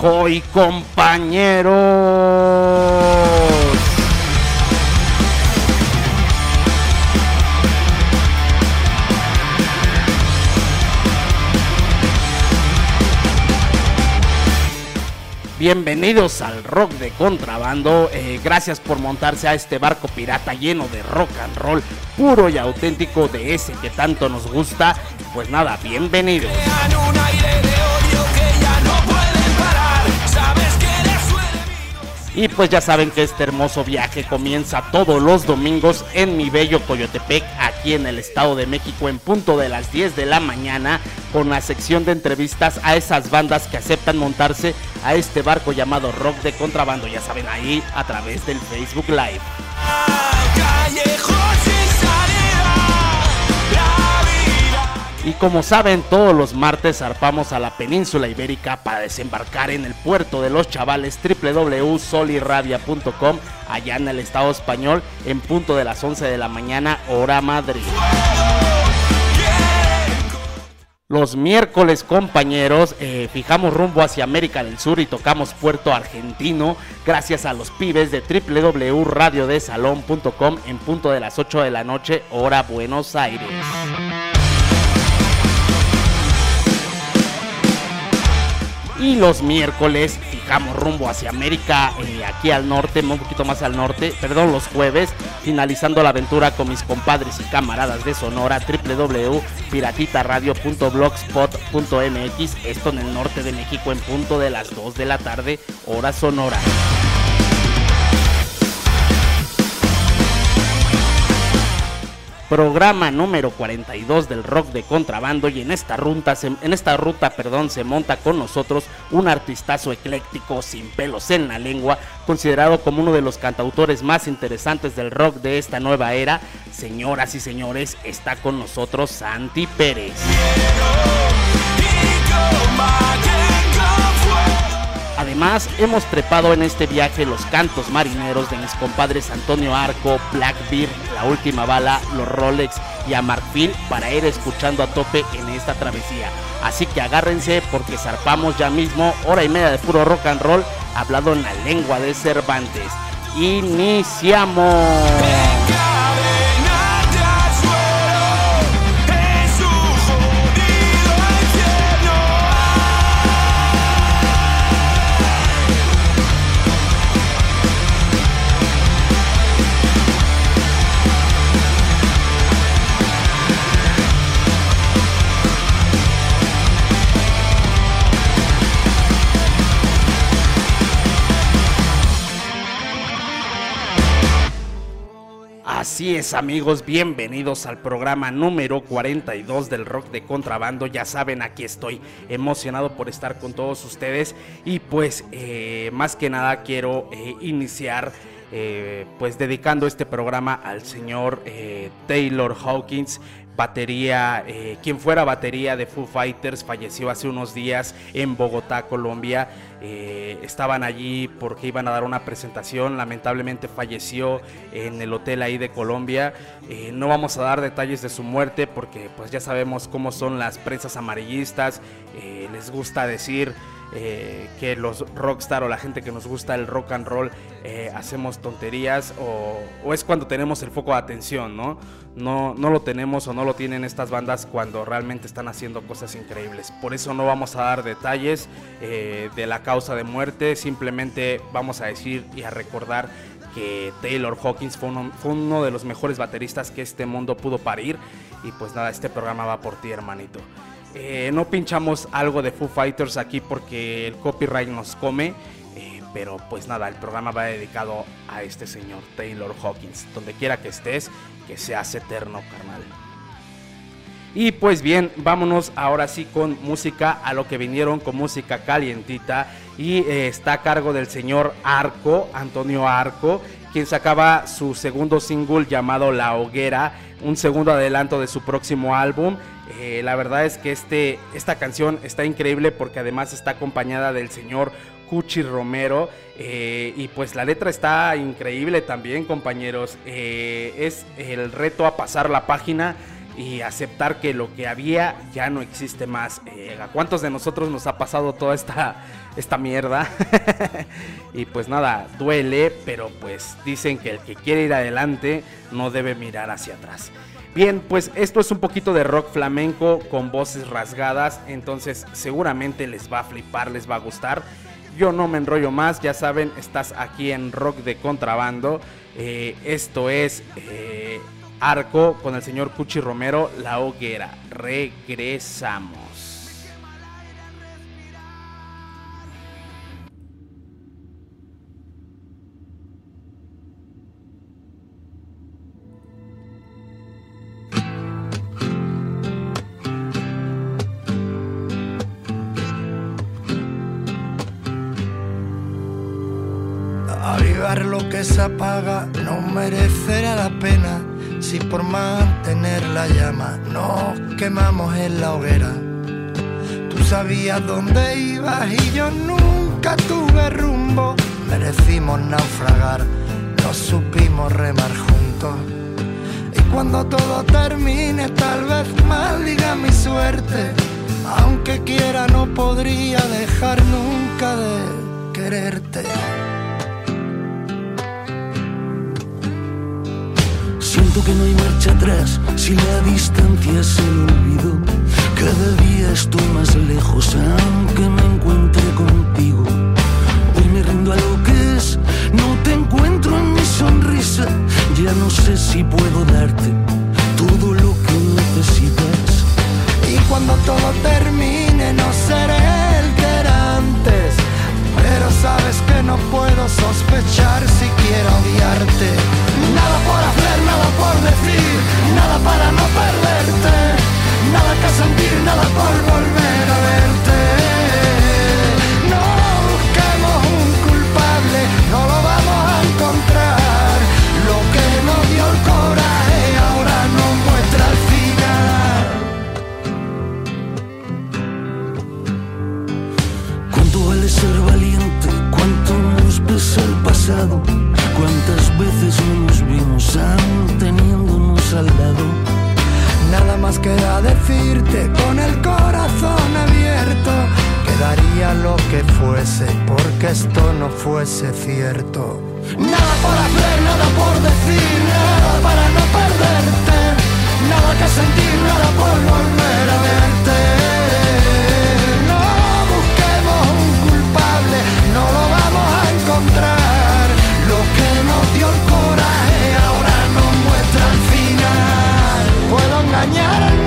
Ahoy compañeros. Bienvenidos al rock de contrabando. Eh, gracias por montarse a este barco pirata lleno de rock and roll puro y auténtico de ese que tanto nos gusta. Pues nada, bienvenidos. Y pues ya saben que este hermoso viaje comienza todos los domingos en mi bello Coyotepec, aquí en el Estado de México, en punto de las 10 de la mañana, con la sección de entrevistas a esas bandas que aceptan montarse a este barco llamado Rock de Contrabando, ya saben, ahí a través del Facebook Live. Y como saben, todos los martes zarpamos a la península ibérica para desembarcar en el puerto de los chavales www.solirrabia.com allá en el estado español en punto de las 11 de la mañana hora Madrid. Los miércoles, compañeros, eh, fijamos rumbo hacia América del Sur y tocamos Puerto Argentino gracias a los pibes de www.radiodesalon.com en punto de las 8 de la noche, hora Buenos Aires. Y los miércoles fijamos rumbo hacia América, eh, aquí al norte, un poquito más al norte, perdón, los jueves, finalizando la aventura con mis compadres y camaradas de Sonora, www.piratitaradio.blogspot.mx, esto en el norte de México en punto de las 2 de la tarde, hora Sonora. Programa número 42 del rock de contrabando y en esta ruta, en esta ruta perdón, se monta con nosotros un artistazo ecléctico sin pelos en la lengua, considerado como uno de los cantautores más interesantes del rock de esta nueva era. Señoras y señores, está con nosotros Santi Pérez. Además, hemos trepado en este viaje los cantos marineros de mis compadres Antonio Arco, Blackbeard, La Última Bala, Los Rolex y a Marfil para ir escuchando a tope en esta travesía. Así que agárrense porque zarpamos ya mismo hora y media de puro rock and roll hablado en la lengua de Cervantes. Iniciamos. Amigos, bienvenidos al programa número 42 del rock de contrabando. Ya saben, aquí estoy emocionado por estar con todos ustedes y pues eh, más que nada quiero eh, iniciar eh, pues dedicando este programa al señor Taylor Hawkins, batería, eh, quien fuera batería de Foo Fighters, falleció hace unos días en Bogotá, Colombia. Eh, estaban allí porque iban a dar una presentación, lamentablemente falleció en el hotel ahí de Colombia. Eh, no vamos a dar detalles de su muerte porque pues ya sabemos cómo son las prensas amarillistas, les gusta decir... que los rockstar o la gente que nos gusta el rock and roll hacemos tonterías o, es cuando tenemos el foco de atención, ¿no? no, no lo tenemos o no lo tienen estas bandas cuando realmente están haciendo cosas increíbles. Por eso no vamos a dar detalles eh, de la causa de muerte, simplemente vamos a decir y a recordar que Taylor Hawkins fue uno de los mejores bateristas que este mundo pudo parir. Y pues nada, este programa va por ti, hermanito. Eh, no pinchamos algo de Foo Fighters aquí porque el copyright nos come. Eh, pero pues nada, el programa va dedicado a este señor Taylor Hawkins. Donde quiera que estés, que seas eterno, carnal. Y pues bien, vámonos ahora sí con música, a lo que vinieron con música calientita. Y eh, está a cargo del señor Arco, Antonio Arco, quien sacaba su segundo single llamado La Hoguera, un segundo adelanto de su próximo álbum. Eh, la verdad es que este, esta canción está increíble porque además está acompañada del señor Cuchi Romero. Eh, y pues la letra está increíble también, compañeros. Eh, es el reto a pasar la página. y aceptar que lo que había ya no existe más. ¿A cuántos de nosotros nos ha pasado toda esta, esta mierda? y pues nada, duele, pero pues dicen que el que quiere ir adelante no debe mirar hacia atrás. Bien, pues esto es un poquito de rock flamenco con voces rasgadas, entonces seguramente les va a flipar, les va a gustar. Yo no me enrollo más, ya saben, estás aquí en Rock de Contrabando. Eh, esto es eh, Arco con el señor Cuchi Romero, La Hoguera. Regresamos. Que se apaga no merecerá la pena si por mantener la llama nos quemamos en la hoguera. Tú sabías dónde ibas y yo nunca tuve rumbo. Merecimos naufragar, no supimos remar juntos. Y cuando todo termine, tal vez maldiga mi suerte. Aunque quiera, no podría dejar nunca de quererte. Que no hay marcha atrás si la distancia es el olvido. Cada día estoy más lejos, aunque me encuentre contigo. Hoy me rindo a lo que es, no te encuentro en mi sonrisa. Ya no sé si puedo darte todo lo que necesitas. Y cuando todo termine, no seré el que era antes. Sabes que no puedo sospechar si quiero odiarte. Nada por hacer, nada por decir, nada para no perderte. Nada que sentir, nada por volver a verte. ¿Cuántas veces no nos vimos teniéndonos al lado? Nada más queda decirte con el corazón abierto que daría lo que fuese porque esto no fuese cierto. Nada por hacer, nada por decir, nada para no perderte, nada que sentir, nada por volver a verte. Puedo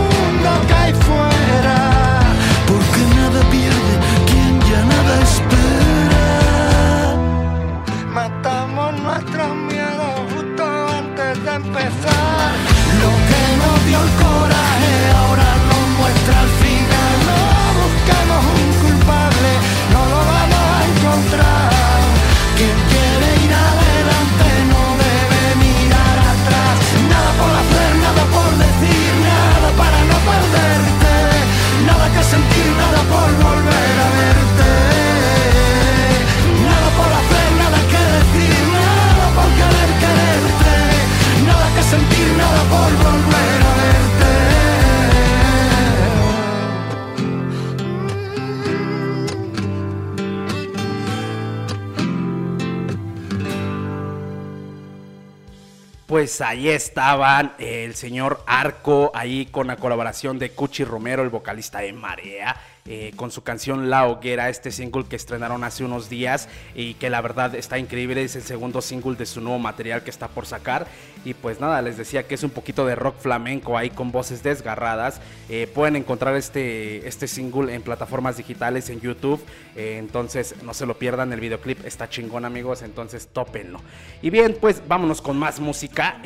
Pues ahí estaban el señor Arco, ahí con la colaboración de Cuchi Romero, el vocalista de Marea, eh, con su canción La Hoguera, este single que estrenaron hace unos días y que la verdad está increíble, es el segundo single de su nuevo material que está por sacar. Y pues nada, les decía que es un poquito de rock flamenco ahí con voces desgarradas. Eh, pueden encontrar este, este single en plataformas digitales, en YouTube. eh, entonces no se lo pierdan, el videoclip está chingón amigos, entonces tópenlo. Y bien, pues vámonos con más música.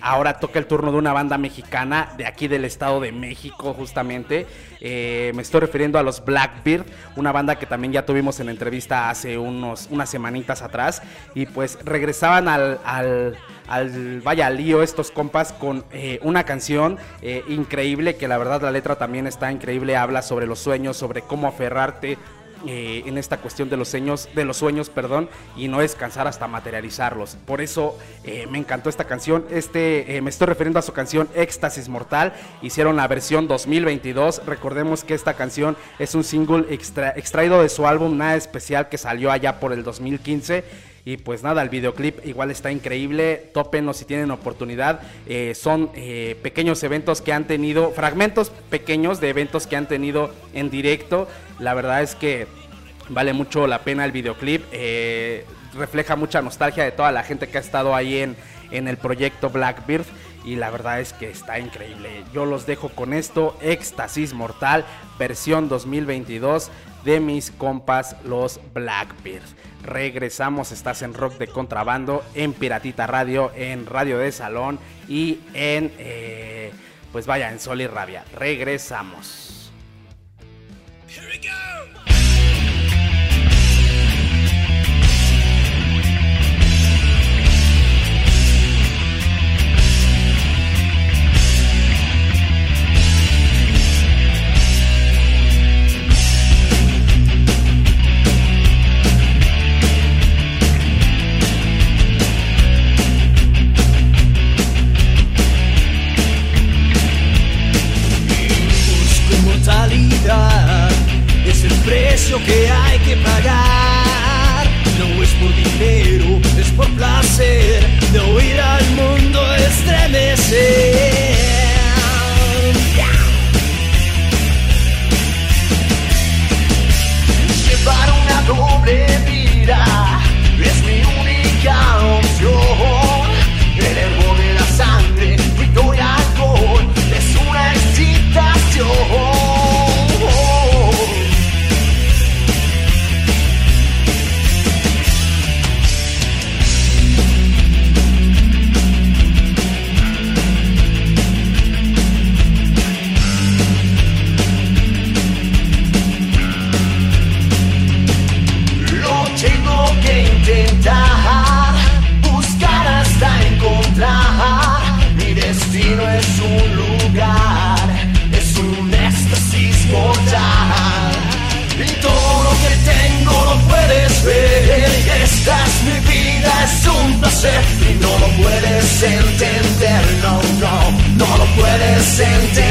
Ahora toca el turno de una banda mexicana de aquí del Estado de México justamente. Eh, me estoy refiriendo a los Blackbeard, una banda que también ya tuvimos en entrevista hace unos, unas semanitas atrás. Y pues regresaban al, al, al vaya lío estos compas con eh, una canción eh, increíble que la verdad la letra también está increíble. Habla sobre los sueños, sobre cómo aferrarte eh, en esta cuestión de los sueños, de los sueños, perdón, y no descansar hasta materializarlos. Por eso eh, me encantó esta canción. Este, me estoy refiriendo a su canción Éxtasis Mortal. Hicieron la versión 2022. Recordemos que esta canción es un single extraído de su álbum Nada Especial que salió allá por el 2015 y pues nada, el videoclip igual está increíble. Tópenlo si tienen oportunidad. Eh, son eh, pequeños eventos que han tenido, fragmentos pequeños de eventos que han tenido en directo. La verdad es que vale mucho la pena el videoclip. Eh, refleja mucha nostalgia de toda la gente que ha estado ahí en, en el proyecto Blackbeard y la verdad es que está increíble. Yo los dejo con esto, Éxtasis Mortal, versión 2022 de mis compas los Blackbeard. Regresamos, estás en Rock de Contrabando, en Piratita Radio, en Radio de Salón y en, eh, pues vaya, en Sol y Rabia. Regresamos. es precio que hay que pagar. No es por dinero, es por placer de oír al mundo estremecer. Puedes entender.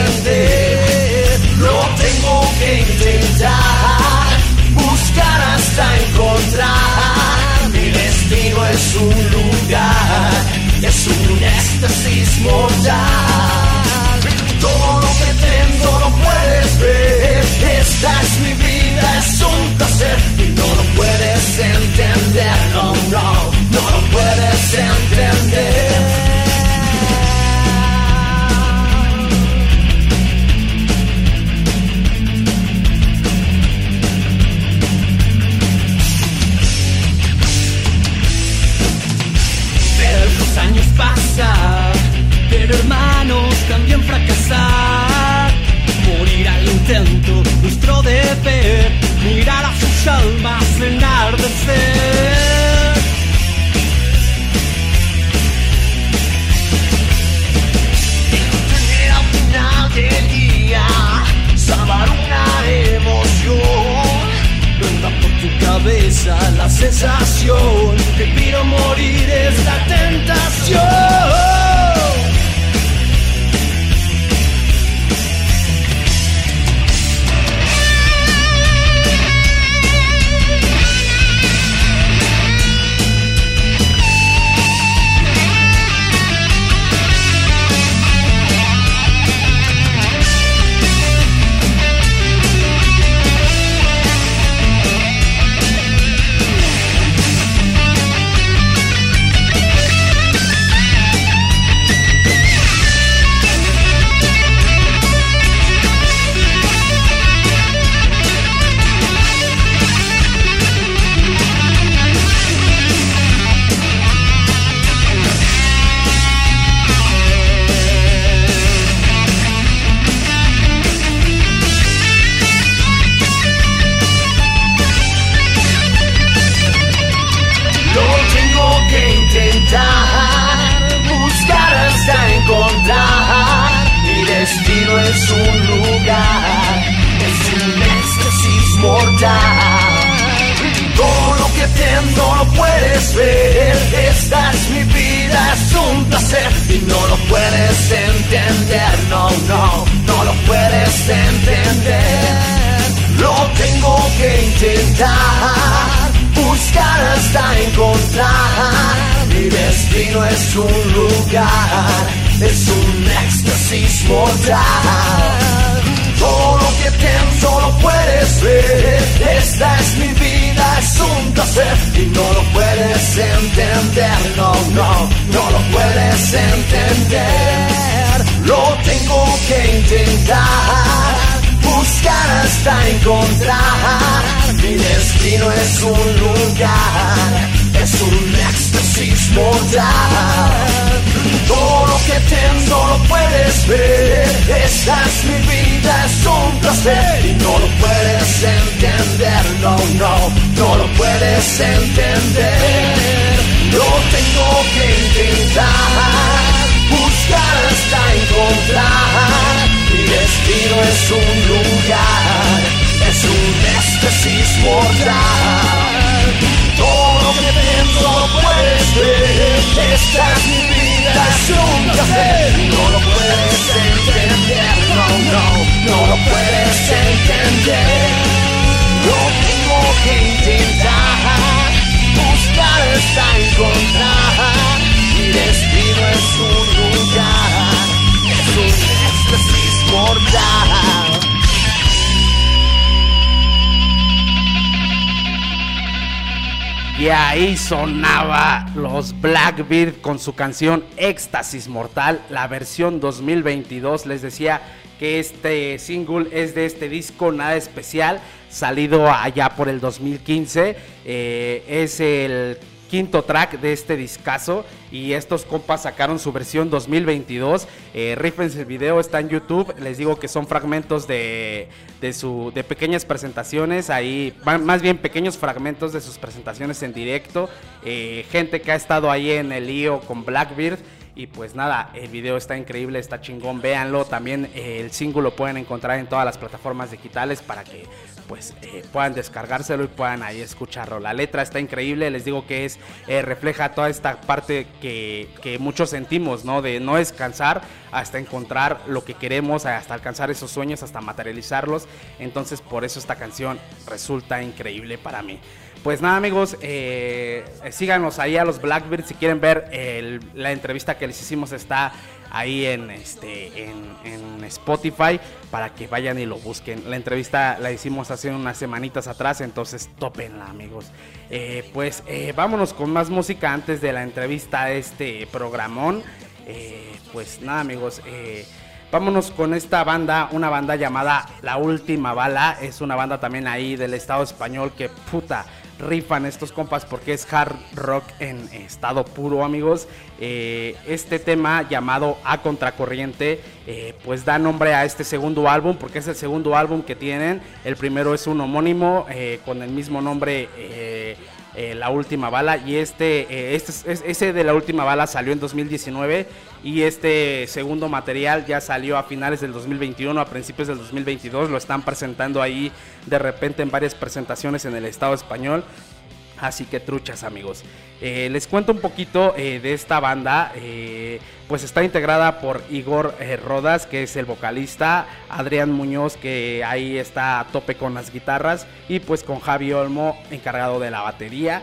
Mirar a sus almas enardecer. salvar una emoción. Venga por tu cabeza la sensación, vivir o morir es la tentación. no lo puedes ver. Esta es mi vida, es un placer y no lo puedes entender. No, no, no lo puedes entender. Lo tengo que intentar, buscar hasta encontrar. Mi destino es un lugar, es un éxtasis mortal. Todo lo que pienso lo puedes ver. Esta es mi vida y no lo puedes entender, no, no, no lo puedes entender. Lo tengo que intentar, buscar hasta encontrar. Mi destino es un lugar, es un éxtasis mortal. Todo lo que tengo lo puedes ver, esta es mi vida, es un placer y no lo puedes entender, no, no, no lo puedes entender. Lo tengo que intentar, buscar hasta encontrar. Mi destino es un lugar, es un éxtasis mortal. Lo puedes ver, esta es mi vida, es un placer. No lo puedes entender, no, no, no lo puedes entender. Lo tengo que intentar, buscar hasta encontrar. Mi destino es un lugar, Y ahí sonaba los Blackbeard con su canción Éxtasis Mortal, la versión 2022. Les decía que este single es de este disco nada especial, salido allá por el 2015. Eh, es el quinto track de este discazo y estos compas sacaron su versión 2022 eh, Rífense el video está en YouTube. Les digo que son fragmentos de, de su de pequeñas presentaciones. Ahí más bien pequeños fragmentos de sus presentaciones en directo. Eh, gente que ha estado ahí en el lío con Blackbeard. Y pues nada, el video está increíble, está chingón, véanlo. También eh, el single lo pueden encontrar en todas las plataformas digitales para que pues eh, puedan descargárselo y puedan ahí escucharlo. La letra está increíble, les digo que es eh, refleja toda esta parte que, que muchos sentimos, ¿no? De no descansar hasta encontrar lo que queremos, hasta alcanzar esos sueños, hasta materializarlos. Entonces por eso esta canción resulta increíble para mí. Pues nada amigos, eh, síganos ahí a los Blackbirds si quieren ver la entrevista que les hicimos está ahí en este en, en Spotify para que vayan y lo busquen. La entrevista la hicimos hace unas semanitas atrás, entonces tópenla amigos. Eh, pues eh, vámonos con más música antes de la entrevista a este programón. Eh, pues nada amigos, Vámonos con esta banda, una banda llamada La Última Bala. Es una banda también ahí del estado español que puta rifan estos compas porque es hard rock en estado puro, amigos. Eh, este tema llamado A Contracorriente, eh, pues da nombre a este segundo álbum porque es el segundo álbum que tienen. El primero es un homónimo eh, con el mismo nombre. Eh, la última bala y este, eh, este es- es- ese de la última bala salió en 2019 y este segundo material ya salió a finales del 2021 a principios del 2022 lo están presentando ahí de repente en varias presentaciones en el estado español Así que truchas amigos. Eh, les cuento un poquito eh, de esta banda. eh, pues está integrada por Igor Rodas, que es el vocalista. Adrián Muñoz, que ahí está a tope con las guitarras. Y pues con Javi Olmo, encargado de la batería.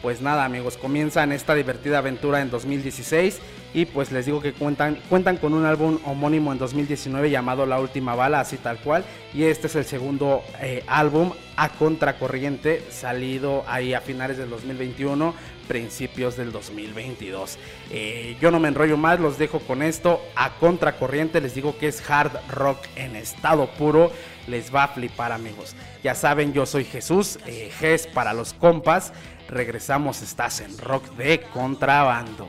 Pues nada amigos, comienzan esta divertida aventura en 2016 y pues les digo que cuentan, cuentan con un álbum homónimo en 2019 llamado La Última Bala, así tal cual, y este es el segundo eh, álbum a contracorriente salido ahí a finales del 2021, principios del 2022. Eh, yo no me enrollo más, los dejo con esto a contracorriente, les digo que es hard rock en estado puro, les va a flipar amigos. Ya saben, yo soy Jesús, eh, Ges para los compas. Regresamos, estás en rock de contrabando.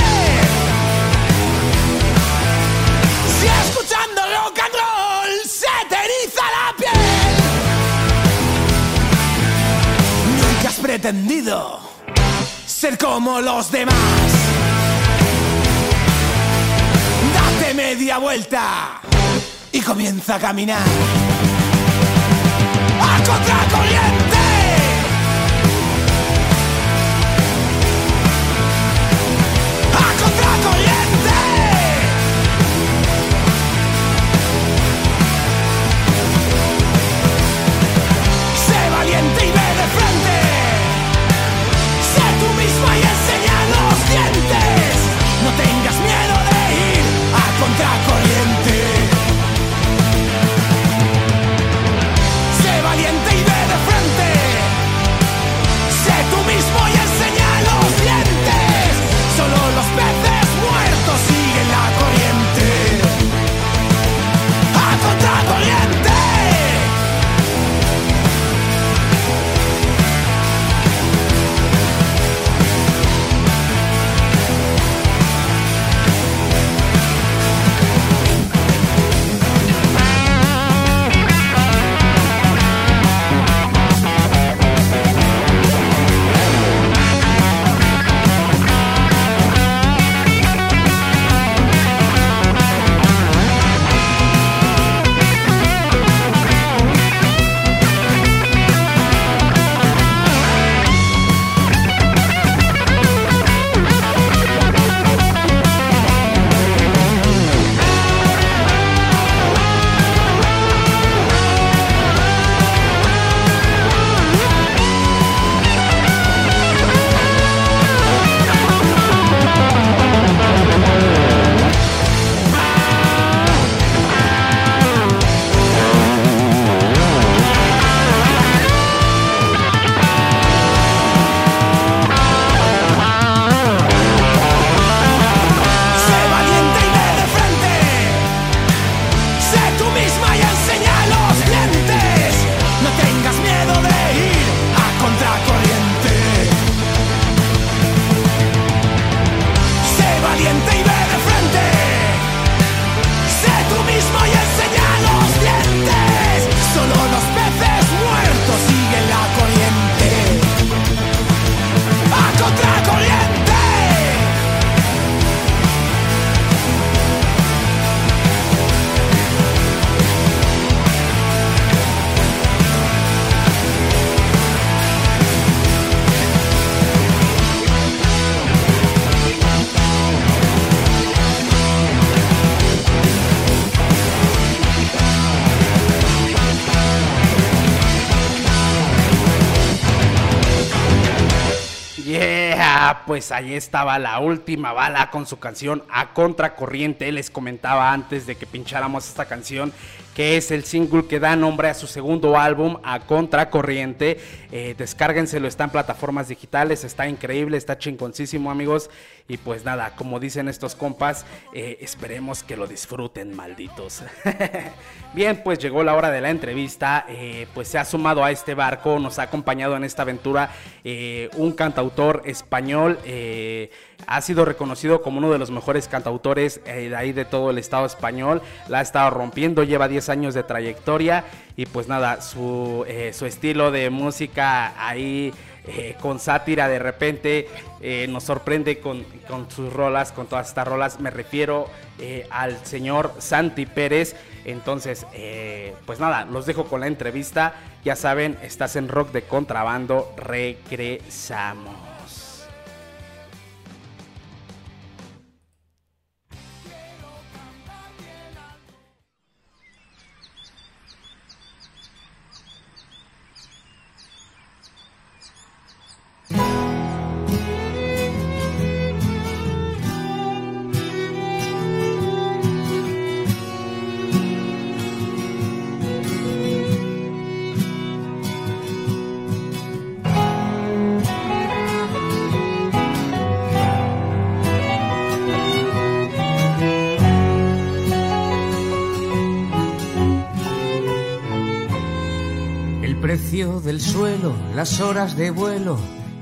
ser como los demás. Date media media vuelta y comienza a caminar a contracorriente. Pues ahí estaba la última bala con su canción A Contracorriente. Les comentaba antes de que pincháramos esta canción que es el single que da nombre a su segundo álbum A Contracorriente. Eh, descárguenselo, está en plataformas digitales, está increíble, está chingoncísimo amigos. Y pues nada, como dicen estos compas, eh, esperemos que lo disfruten, malditos. Bien, pues llegó la hora de la entrevista. eh, pues se ha sumado a este barco, nos ha acompañado en esta aventura eh, un cantautor español. Ha sido reconocido como uno de los mejores cantautores eh, de ahí de todo el estado español. La ha estado rompiendo, lleva 10 años de trayectoria. Y pues nada, su, eh, su estilo de música ahí eh, con sátira de repente nos sorprende con, con sus rolas, con todas estas rolas. Me refiero al señor Santi Pérez. Entonces, pues nada, los dejo con la entrevista. Ya saben, estás en Rock de Contrabando. Regresamos. Precio del suelo, las horas de vuelo,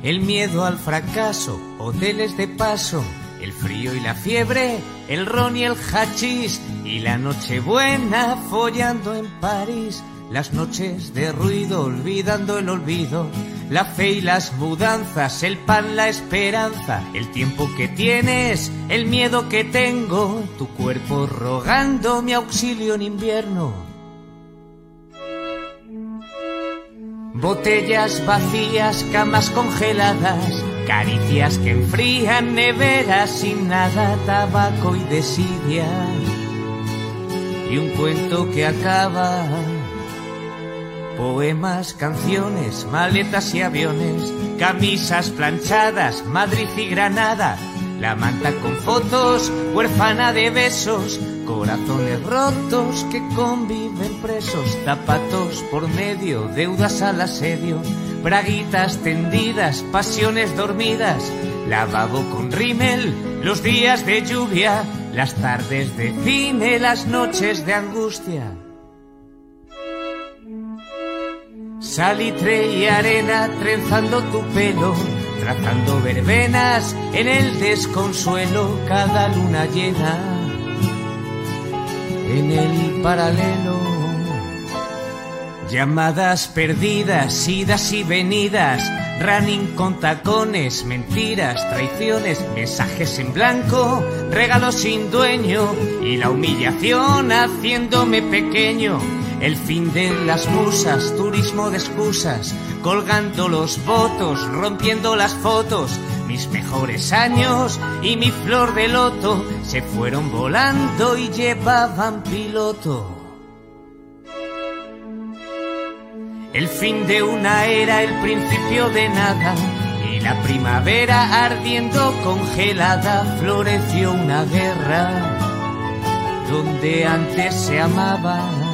el miedo al fracaso, hoteles de paso, el frío y la fiebre, el ron y el hachís, y la noche buena follando en París, las noches de ruido olvidando el olvido, la fe y las mudanzas, el pan, la esperanza, el tiempo que tienes, el miedo que tengo, tu cuerpo rogando mi auxilio en invierno. Botellas vacías, camas congeladas, caricias que enfrían, neveras sin nada, tabaco y desidia. Y un cuento que acaba Poemas, canciones, maletas y aviones, camisas planchadas, Madrid y Granada, la manta con fotos, huérfana de besos, corazones rotos que conviven presos, zapatos por medio, deudas al asedio, braguitas tendidas, pasiones dormidas, lavabo con rímel, los días de lluvia, las tardes de cine, las noches de angustia. Salitre y arena trenzando tu pelo, trazando verbenas en el desconsuelo, cada luna llena en el paralelo. Llamadas perdidas, idas y venidas, running con tacones, mentiras, traiciones, mensajes en blanco, regalos sin dueño y la humillación haciéndome pequeño el fin de las musas, turismo de excusas, colgando los votos, rompiendo las fotos. Mis mejores años y mi flor de loto se fueron volando y llevaban piloto. El fin de una era, el principio de nada. Y la primavera ardiendo congelada, floreció una guerra donde antes se amaba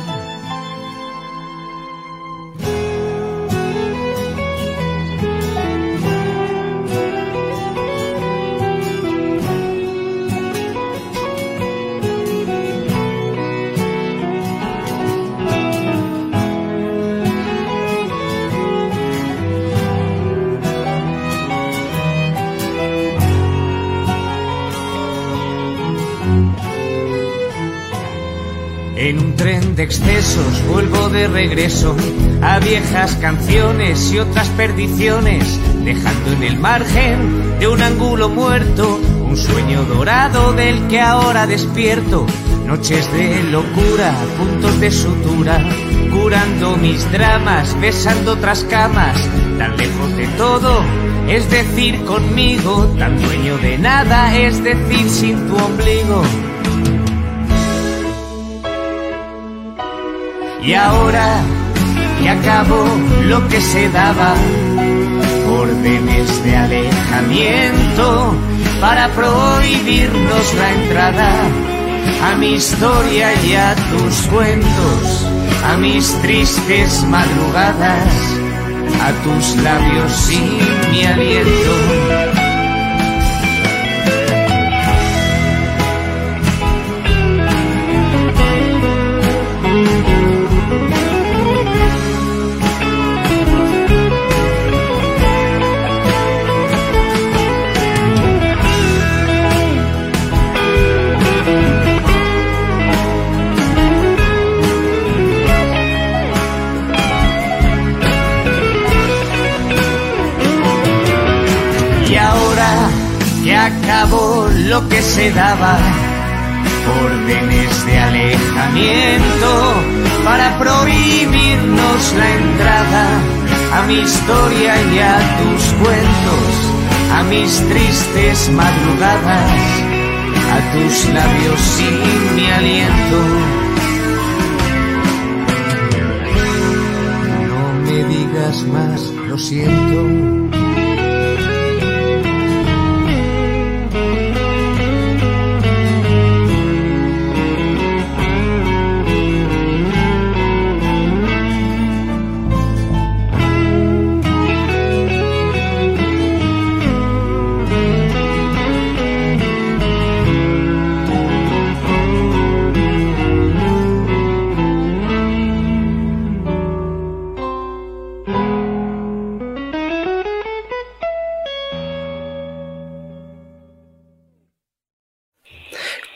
tren de excesos vuelvo de regreso a viejas canciones y otras perdiciones, dejando en el margen de un ángulo muerto un sueño dorado del que ahora despierto. Noches de locura, puntos de sutura, curando mis dramas, besando otras camas, tan lejos de todo, es decir, conmigo, tan dueño de nada, es decir, sin tu ombligo. Y ahora que acabó lo que se daba, órdenes de alejamiento para prohibirnos la entrada a mi historia y a tus cuentos, a mis tristes madrugadas, a tus labios y mi aliento. Acabó lo que se daba, órdenes de alejamiento para prohibirnos la entrada a mi historia y a tus cuentos, a mis tristes madrugadas, a tus labios y mi aliento. No me digas más, lo siento.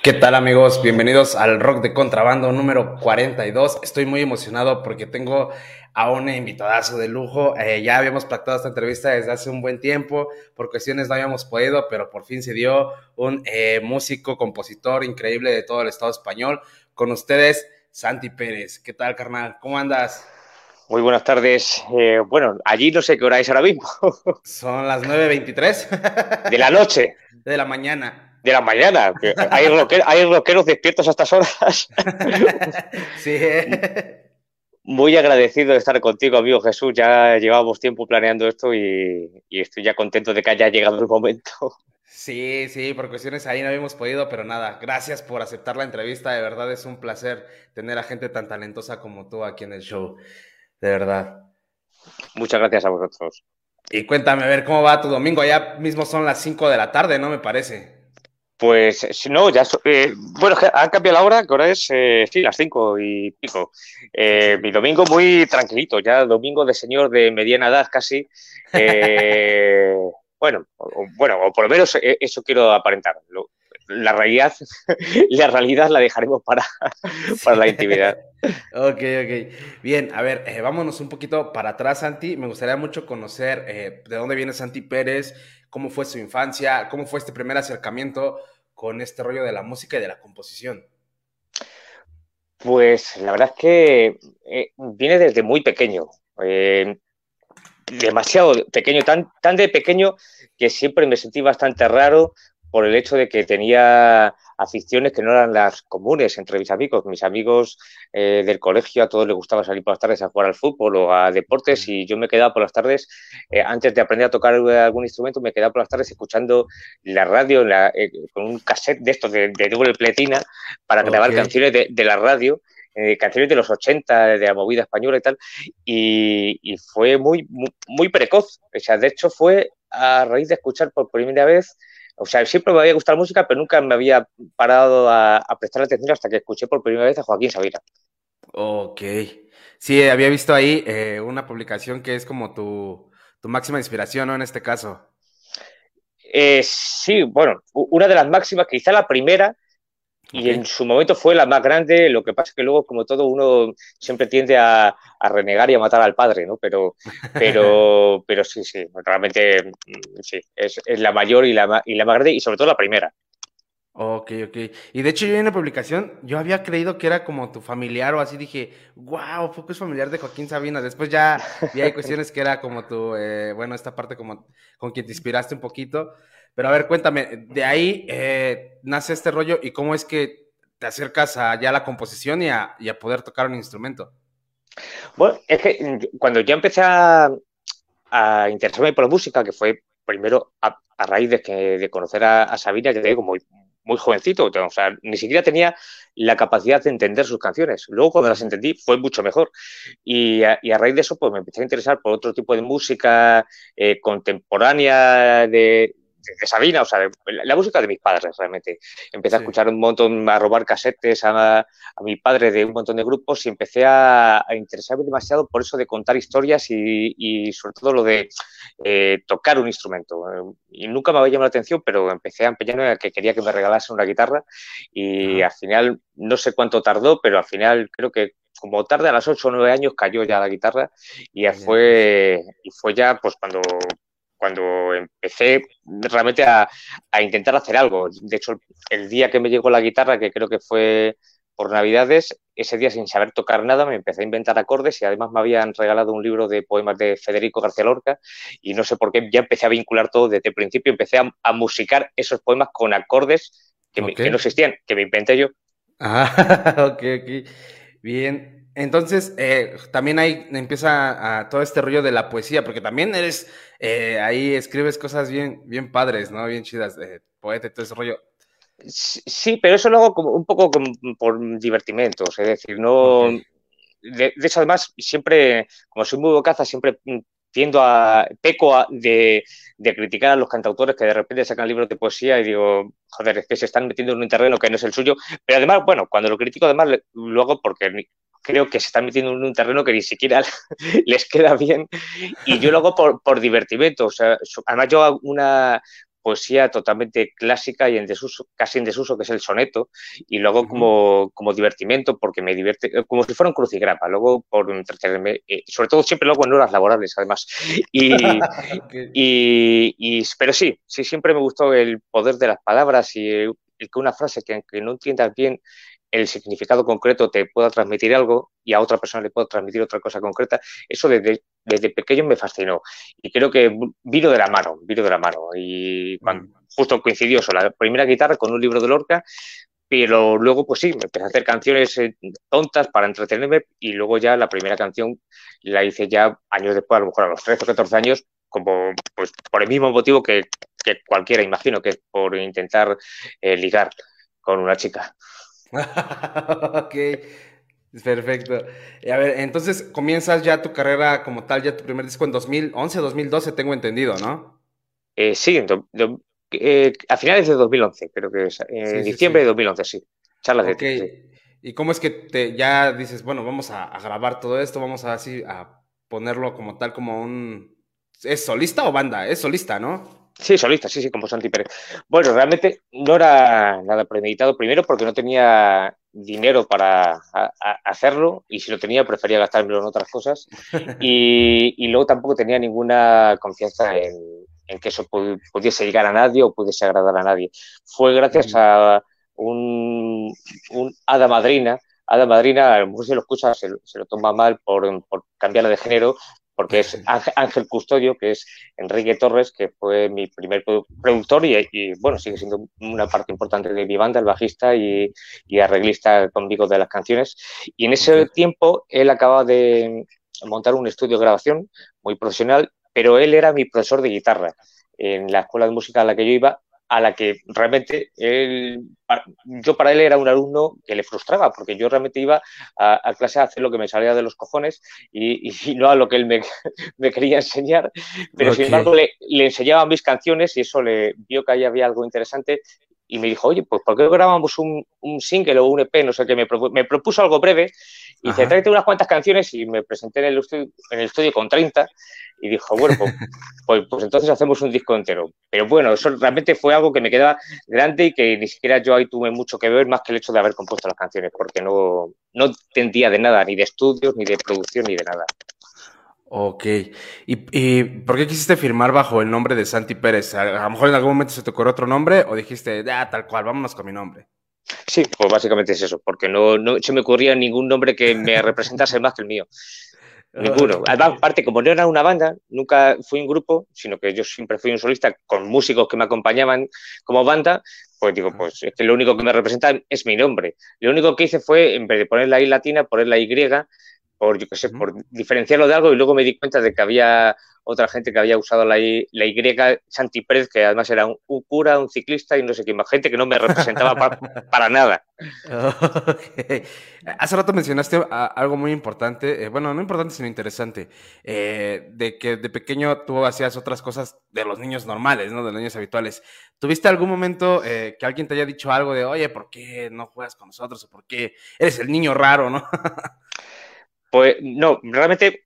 ¿Qué tal amigos? Bienvenidos al Rock de Contrabando número 42. Estoy muy emocionado porque tengo a un invitadazo de lujo. Eh, ya habíamos pactado esta entrevista desde hace un buen tiempo, por cuestiones no habíamos podido, pero por fin se dio un eh, músico, compositor increíble de todo el Estado español. Con ustedes, Santi Pérez. ¿Qué tal, carnal? ¿Cómo andas? Muy buenas tardes. Eh, bueno, allí no sé qué hora es ahora mismo. Son las 9.23. De la noche. De la mañana de la mañana. Hay, hay rockeros despiertos a estas horas. sí. Muy agradecido de estar contigo, amigo Jesús. Ya llevábamos tiempo planeando esto y, estoy ya contento de que haya llegado el momento. Sí, sí, por cuestiones ahí no habíamos podido, pero nada, gracias por aceptar la entrevista. De verdad es un placer tener a gente tan talentosa como tú aquí en el show. De verdad. Muchas gracias a vosotros. Y cuéntame, a ver, ¿cómo va tu domingo? Ya mismo son las 5 de la tarde, ¿no? Me parece. Pues no, ya. Eh, bueno, han cambiado la hora, que ahora es, eh, sí, las cinco y pico. Eh, mi domingo muy tranquilito, ya domingo de señor de mediana edad casi. bueno, o, bueno, o por lo menos eso quiero aparentar. La realidad, la realidad la dejaremos para, para la intimidad. ok, ok. Bien, a ver, vámonos un poquito para atrás, Santi. Me gustaría mucho conocer de dónde viene Santi Pérez cómo fue su infancia, cómo fue este primer acercamiento con este rollo de la música y de la composición. Pues la verdad es que eh, viene desde muy pequeño. Eh, demasiado pequeño, tan, tan de pequeño que siempre me sentí bastante raro por el hecho de que tenía aficiones que no eran las comunes entre mis amigos. Mis amigos eh, del colegio, a todos les gustaba salir por las tardes a jugar al fútbol o a deportes y yo me quedaba por las tardes, eh, antes de aprender a tocar algún instrumento, me quedaba por las tardes escuchando la radio eh, con un cassette de estos de, doble pletina para grabar canciones de, la radio. canciones de los 80, de la movida española y tal, y, fue muy, muy, muy, precoz. O sea, de hecho fue a raíz de escuchar por primera vez o sea, siempre me había gustado la música, pero nunca me había parado a, prestar atención hasta que escuché por primera vez a Joaquín Sabina. Ok. Sí, había visto ahí eh, una publicación que es como tu, máxima inspiración, ¿no? En este caso. Eh, sí, bueno, una de las máximas, quizá la primera, y en su momento fue la más grande, lo que pasa es que luego, como todo, uno siempre tiende a, renegar y a matar al padre, ¿no? Pero, pero, pero sí, sí, realmente mm, sí, es, la mayor y la, y la más grande y sobre todo la primera. Ok, ok. Y de hecho yo en la publicación, yo había creído que era como tu familiar o así, dije, wow, poco es familiar de Joaquín Sabina. Después ya vi hay cuestiones que era como tu, eh, bueno, esta parte como con quien te inspiraste un poquito. Pero a ver, cuéntame, de ahí eh, nace este rollo y cómo es que te acercas a ya la composición y a, poder tocar un instrumento. Bueno, es que cuando ya empecé a, interesarme por la música, que fue primero a, raíz de, que, de conocer a, Sabina, que tengo muy, jovencito, o sea, ni siquiera tenía la capacidad de entender sus canciones. Luego, cuando las entendí, fue mucho mejor. Y a, raíz de eso, pues me empecé a interesar por otro tipo de música eh, contemporánea de, de Sabina, o sea, la, música de mis padres realmente. Empecé a escuchar un montón, a robar casetes a, mi padre de un montón de grupos y empecé a, interesarme demasiado por eso de contar historias y, sobre todo lo de eh, tocar un instrumento. Y nunca me había llamado la atención, pero empecé a empeñarme a que quería que me regalase una guitarra y al final, no sé cuánto tardó, pero al final creo que como tarde a las 8 o 9 años cayó ya la guitarra y ya fue, y fue ya pues cuando cuando empecé realmente a, intentar hacer algo. De hecho, el día que me llegó la guitarra, que creo que fue por Navidades, ese día sin saber tocar nada me empecé a inventar acordes y además me habían regalado un libro de poemas de Federico García Lorca y no sé por qué ya empecé a vincular todo desde el principio, empecé a, musicar esos poemas con acordes que, no existían, que me inventé yo. Ah, ok, ok. Bien, entonces, eh, también ahí empieza a, todo este rollo de la poesía, porque también eres, eh, ahí escribes cosas bien, bien padres, ¿no? Bien chidas, de poeta y todo ese rollo. Sí, pero eso lo hago como, un poco como por divertimentos, es decir, no... De, hecho, además, siempre, como soy muy bocaza, siempre tiendo a, peco de, de, criticar a los cantautores que de repente sacan libros de poesía y digo, joder, es que se están metiendo en un terreno que no es el suyo. Pero además, bueno, cuando lo critico, además lo hago porque creo que se están metiendo en un terreno que ni siquiera les queda bien y yo lo hago por, por divertimento. O sea, además yo hago una poesía totalmente clásica y en desuso, casi en desuso, que es el soneto, y luego como, como divertimento, porque me divierte, eh, como si fuera un crucigrama, luego por entretenerme, eh, sobre todo siempre luego en horas laborales, además. Y, y, pero sí, sí, siempre me gustó el poder de las palabras y el, que una frase que aunque no entiendas bien el significado concreto te pueda transmitir algo y a otra persona le pueda transmitir otra cosa concreta, eso desde, desde pequeño me fascinó. Y creo que vino de la mano, vino de la mano. Y cuando, justo coincidió eso, la primera guitarra con un libro de Lorca, pero luego, pues sí, me empecé a hacer canciones eh, tontas para entretenerme y luego ya la primera canción la hice ya años después, a lo mejor a los 13 o 14 años, como pues por el mismo motivo que, que cualquiera, imagino, que es por intentar eh, ligar con una chica. ok, perfecto. A ver, entonces comienzas ya tu carrera como tal, ya tu primer disco en 2011, 2012, tengo entendido, ¿no? Eh, sí, eh, a finales de 2011, creo que es, en diciembre de 2011, sí. Charlas de ¿Y cómo es que te, ya dices, bueno, vamos a, grabar todo esto, vamos a así a ponerlo como tal, como un... ¿Es solista o banda? Es solista, ¿no? Sí, solista, sí, sí, como Santi Pérez. Bueno, realmente no era nada premeditado, primero porque no tenía dinero para hacerlo y si lo tenía prefería gastármelo en otras cosas y, luego tampoco tenía ninguna confianza en, que eso pudiese llegar a nadie o pudiese agradar a nadie. Fue gracias a un, un hada madrina, hada madrina, a lo mejor si lo escucha se, lo toma mal por, por cambiarla de género, porque es Ángel Custodio, que es Enrique Torres, que fue mi primer productor y, bueno, sigue siendo una parte importante de mi banda, el bajista y, arreglista conmigo de las canciones. Y en ese tiempo él acaba de montar un estudio de grabación muy profesional, pero él era mi profesor de guitarra en la escuela de música a la que yo iba a la que realmente él, yo para él era un alumno que le frustraba, porque yo realmente iba a, clase a hacer lo que me salía de los cojones y, no a lo que él me, quería enseñar, pero sin embargo le, le, enseñaba mis canciones y eso le vio que ahí había algo interesante y me dijo, oye, pues ¿por qué grabamos un, un single o un EP? No sé qué, me, me propuso algo breve y dice, tráete unas cuantas canciones y me presenté en el estudio, en el estudio con 30 y dijo, bueno, pues, pues, pues, entonces hacemos un disco entero. Pero bueno, eso realmente fue algo que me quedaba grande y que ni siquiera yo ahí tuve mucho que ver más que el hecho de haber compuesto las canciones, porque no, no entendía de nada, ni de estudios, ni de producción, ni de nada. Ok. ¿Y, por qué quisiste firmar bajo el nombre de Santi Pérez? A, lo mejor en algún momento se te ocurrió otro nombre o dijiste, ah, tal cual, vámonos con mi nombre. Sí, pues básicamente es eso, porque no, no se me ocurría ningún nombre que me representase más que el mío. Ninguno. Además, aparte, como no era una banda, nunca fui un grupo, sino que yo siempre fui un solista con músicos que me acompañaban como banda, pues digo, pues es que lo único que me representa es mi nombre. Lo único que hice fue, en vez de poner la I latina, poner la Y por, yo qué sé, por diferenciarlo de algo y luego me di cuenta de que había otra gente que había usado la Y, la y Santi Pérez, que además era un, cura, un ciclista y no sé qué más, gente que no me representaba para, nada. Hace rato mencionaste algo muy importante, eh, bueno, no importante, sino interesante, eh, de que de pequeño tú hacías otras cosas de los niños normales, ¿no? De los niños habituales. ¿Tuviste algún momento eh, que alguien te haya dicho algo de, oye, ¿por qué no juegas con nosotros? ¿O por qué eres el niño raro, no? Pues no, realmente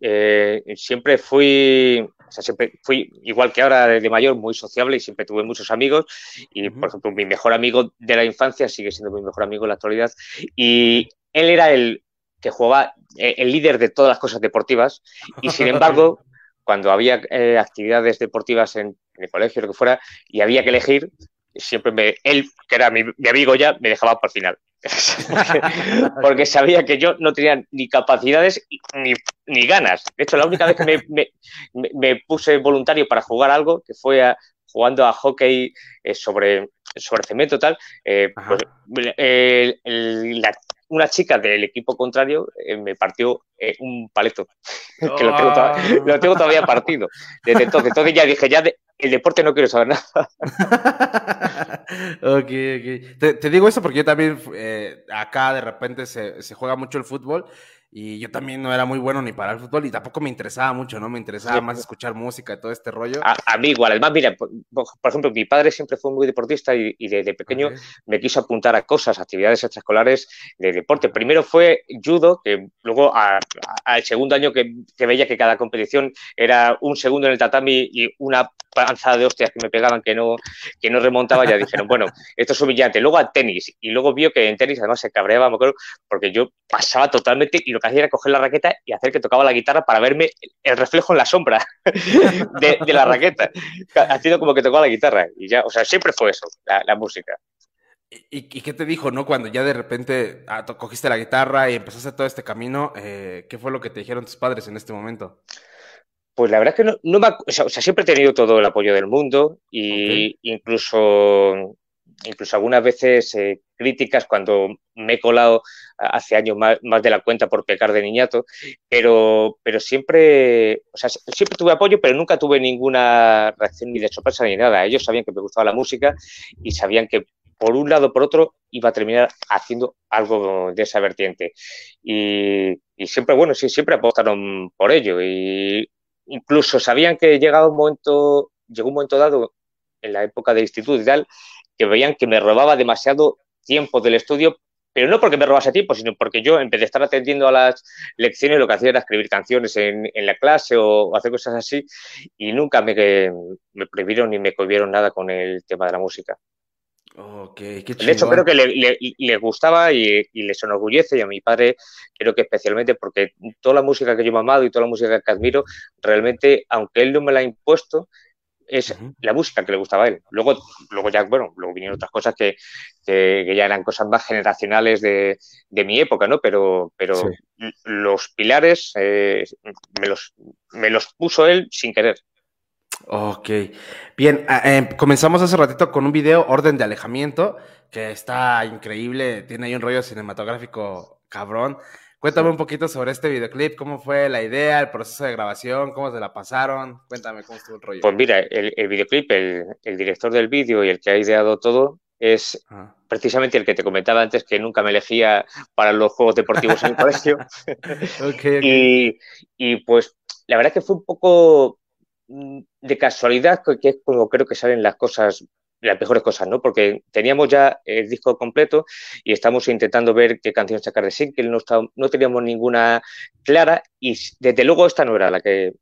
eh, siempre fui, o sea, siempre fui igual que ahora de mayor, muy sociable y siempre tuve muchos amigos. Y por ejemplo, mi mejor amigo de la infancia sigue siendo mi mejor amigo en la actualidad. Y él era el que jugaba, eh, el líder de todas las cosas deportivas. Y sin embargo, cuando había eh, actividades deportivas en, el colegio, lo que fuera, y había que elegir, siempre me, él, que era mi, mi amigo ya, me dejaba por final. porque sabía que yo no tenía ni capacidades ni, ganas. De hecho, la única vez que me, puse voluntario para jugar algo, que fue jugando a hockey eh, sobre, sobre cemento tal, eh, pues, una chica del equipo contrario eh, me partió un paleto, que lo tengo, todavía partido. Desde entonces, entonces ya dije, ya el deporte no quiero saber nada. ok, ok. Te, digo eso porque yo también, eh, acá de repente se, juega mucho el fútbol y yo también no era muy bueno ni para el fútbol y tampoco me interesaba mucho, ¿no? Me interesaba más escuchar música y todo este rollo. A, mí igual, además, mira, por, ejemplo, mi padre siempre fue muy deportista y, desde pequeño me quiso apuntar a cosas, actividades extraescolares de deporte. Primero fue judo, que luego al segundo año que, que, veía que cada competición era un segundo en el tatami y una panza de hostias que me pegaban que no, que no remontaba, ya dijeron, bueno, esto es humillante. Luego al tenis y luego vio que en tenis además se cabreaba, me acuerdo, porque yo pasaba totalmente y lo hacía era coger la raqueta y hacer que tocaba la guitarra para verme el reflejo en la sombra de, la raqueta, haciendo como que tocaba la guitarra. Y ya, o sea, siempre fue eso, la, música. ¿Y, qué te dijo, no? Cuando ya de repente ah, cogiste la guitarra y empezaste todo este camino, eh, ¿qué fue lo que te dijeron tus padres en este momento? Pues la verdad es que no, no me, o sea, siempre he tenido todo el apoyo del mundo y incluso incluso algunas veces eh, críticas cuando me he colado hace años más, de la cuenta por pecar de niñato, pero, pero siempre, o sea, siempre tuve apoyo, pero nunca tuve ninguna reacción ni de sorpresa ni nada. Ellos sabían que me gustaba la música y sabían que por un lado por otro iba a terminar haciendo algo de esa vertiente. Y, y siempre, bueno, sí, siempre apostaron por ello. Y incluso sabían que llegado un momento, llegó un momento dado en la época de instituto y tal, que veían que me robaba demasiado tiempo del estudio, pero no porque me robase tiempo, sino porque yo, en vez de estar atendiendo a las lecciones, lo que hacía era escribir canciones en, la clase o, hacer cosas así, y nunca me, me prohibieron ni me cohibieron nada con el tema de la música. Okay, de hecho, creo que le, gustaba y, y, les enorgullece, y a mi padre creo que especialmente porque toda la música que yo he amado y toda la música que admiro, realmente, aunque él no me la ha impuesto, es la música que le gustaba a él. Luego, luego ya, bueno, luego vinieron otras cosas que, que, ya eran cosas más generacionales de, de, mi época, ¿no? Pero, pero los pilares eh, me, los, me los puso él sin querer. Ok, bien, ah, em, comenzamos hace ratito con un video, Orden de Alejamiento, que está increíble, tiene ahí un rollo cinematográfico cabrón. Cuéntame un poquito sobre este videoclip, cómo fue la idea, el proceso de grabación, cómo se la pasaron. Cuéntame cómo estuvo el rollo. Pues mira, el, videoclip, el, director del vídeo y el que ha ideado todo es ah. precisamente el que te comentaba antes que nunca me elegía para los juegos deportivos en el colegio. Y, y, pues la verdad que fue un poco mm, de casualidad, que es como creo que salen las cosas las mejores cosas, ¿no? Porque teníamos ya el disco completo y estamos intentando ver qué canción sacar de single, no, no teníamos ninguna clara y desde luego esta no era la que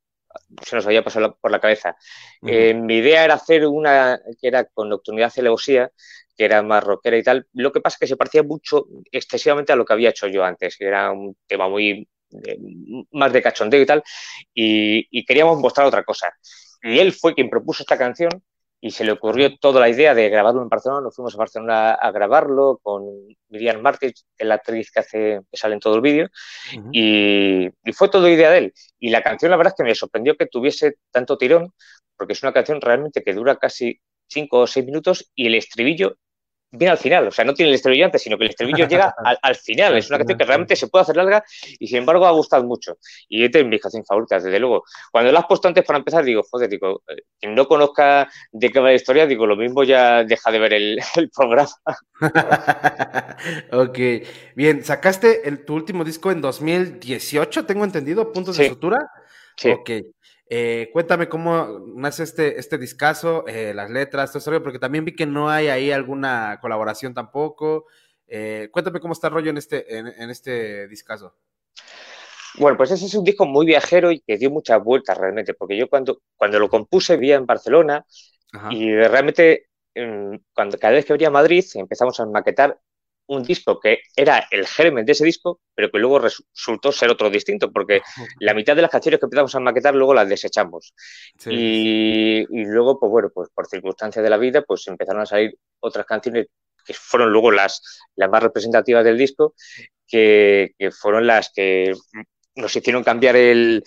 se nos había pasado por la cabeza. Eh, mi idea era hacer una que era con nocturnidad celebosía, que era más rockera y tal. Lo que pasa es que se parecía mucho, excesivamente a lo que había hecho yo antes, que era un tema muy eh, más de cachondeo y tal, y, y queríamos mostrar otra cosa. Y él fue quien propuso esta canción y se le ocurrió toda la idea de grabarlo en Barcelona. Nos fuimos a Barcelona a grabarlo con Miriam Martí, que es la actriz que, hace, que sale en todo el vídeo, y, y, fue todo idea de él. Y la canción, la verdad es que me sorprendió que tuviese tanto tirón, porque es una canción realmente que dura casi cinco o seis minutos y el estribillo viene al final. O sea, no tiene el estribillo antes, sino que el estribillo llega al, final. Es una canción que realmente se puede hacer larga y sin embargo ha gustado mucho. Y es de mis canciones favoritas, desde luego. Cuando la has puesto antes para empezar, digo, joder, digo, eh, quien no conozca de qué va la historia, digo, lo mismo ya deja de ver el, programa. ok. Bien, sacaste el, tu último disco en 2018, tengo entendido, puntos de sutura. Sí. Ok. Eh, cuéntame cómo nace este, este discazo, eh, las letras, todo eso, porque también vi que no hay ahí alguna colaboración tampoco. Eh, cuéntame cómo está el rollo en este, en, este discazo. Bueno, pues ese es un disco muy viajero y que dio muchas vueltas realmente, porque yo cuando, cuando lo compuse vivía en Barcelona y realmente mm, cuando, cada vez que venía a Madrid empezamos a maquetar un disco que era el germen de ese disco, pero que luego resultó ser otro distinto, porque la mitad de las canciones que empezamos a maquetar luego las desechamos. Y, luego, pues bueno, pues por circunstancias de la vida, pues empezaron a salir otras canciones que fueron luego las, las más representativas del disco, que fueron las que nos hicieron cambiar el,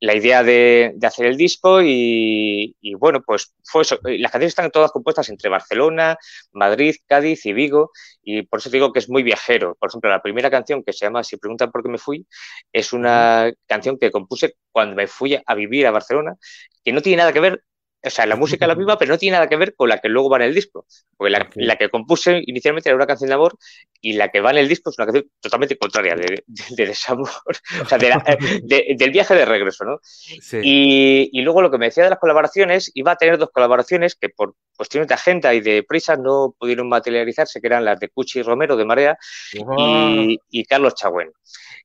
la idea de, hacer el disco y, bueno, pues fue eso. Las canciones están todas compuestas entre Barcelona, Madrid, Cádiz y Vigo y por eso digo que es muy viajero. Por ejemplo, la primera canción que se llama Si preguntan por qué me fui es una canción que compuse cuando me fui a vivir a Barcelona, que no tiene nada que ver o sea, la música es la misma, pero no tiene nada que ver con la que luego va en el disco. Porque la, la que compuse inicialmente era una canción de amor y la que va en el disco es una canción totalmente contraria, de, de, desamor, o sea, de del viaje de regreso, ¿no? Sí. Y, y, luego lo que me decía de las colaboraciones, iba a tener dos colaboraciones que por cuestiones de agenda y de prisa no pudieron materializarse, que eran las de Cuchi Romero de Marea wow. y, y, Carlos Chagüen.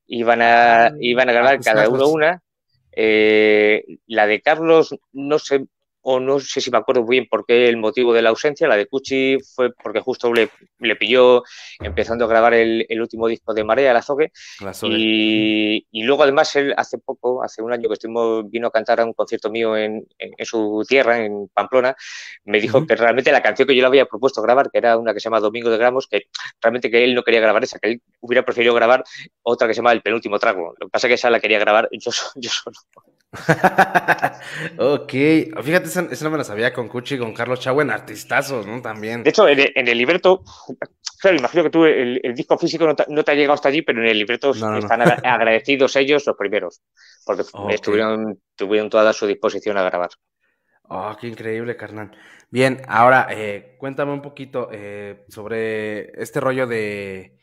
Iban a, iban a grabar cada uno una. Eh, la de Carlos no sé o no sé si me acuerdo muy bien por qué el motivo de la ausencia. La de Cuchi fue porque justo le, le pilló empezando a grabar el, el, último disco de Marea, el Azogue. Y, y, luego, además, él hace poco, hace un año que estuvimos, vino a cantar a un concierto mío en, en, en su tierra, en Pamplona, me dijo uh -huh. que realmente la canción que yo le había propuesto grabar, que era una que se llama Domingo de Gramos, que realmente que él no quería grabar esa, que él hubiera preferido grabar otra que se llama El Penúltimo Trago. Lo que pasa es que esa la quería grabar yo, yo solo. ok, fíjate, esa, esa, no me la sabía con Cuchi y con Carlos Chagüen, artistazos, ¿no? También. De hecho, en el, en el libreto, claro, imagino que tú el, el disco físico no te, no te, ha llegado hasta allí, pero en el libreto no, no, están agradecidos ellos los primeros, porque okay. estuvieron, tuvieron toda su disposición a grabar. Oh, qué increíble, carnal. Bien, ahora eh, cuéntame un poquito eh, sobre este rollo de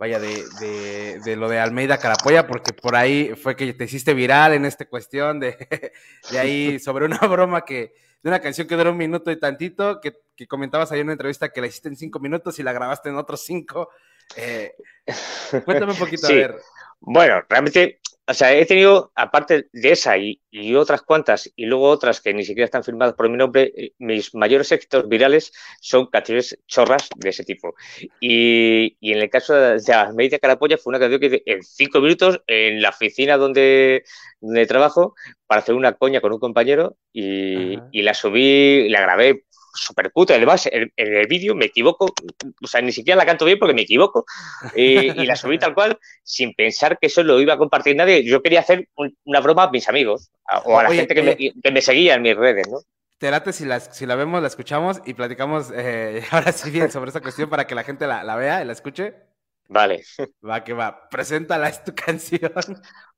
vaya, de, de, de, lo de Almeida Carapoya, porque por ahí fue que te hiciste viral en esta cuestión de, de ahí sobre una broma que, de una canción que duró un minuto y tantito, que, que comentabas ahí en una entrevista que la hiciste en cinco minutos y la grabaste en otros cinco. Eh, cuéntame un poquito, sí. a ver. Bueno, realmente o sea, he tenido, aparte de esa y, y, otras cuantas, y luego otras que ni siquiera están firmadas por mi nombre, eh, mis mayores éxitos virales son canciones chorras de ese tipo. Y, y en el caso de Almeida Carapolla fue una canción que en cinco minutos en la oficina donde, donde trabajo para hacer una coña con un compañero y, y la subí, la grabé súper cutre. Además, en, en el vídeo me equivoco, o sea, ni siquiera la canto bien porque me equivoco. Eh, y la subí tal cual, sin pensar que eso lo iba a compartir nadie. Yo quería hacer un, una broma a mis amigos o a la Oye, gente que, eh, me, que, me, seguía en mis redes, ¿no? Te late si la, si la vemos, la escuchamos y platicamos eh, ahora sí bien sobre esa cuestión para que la gente la, la vea y la escuche. Vale. Va, que va. Preséntala, es tu canción.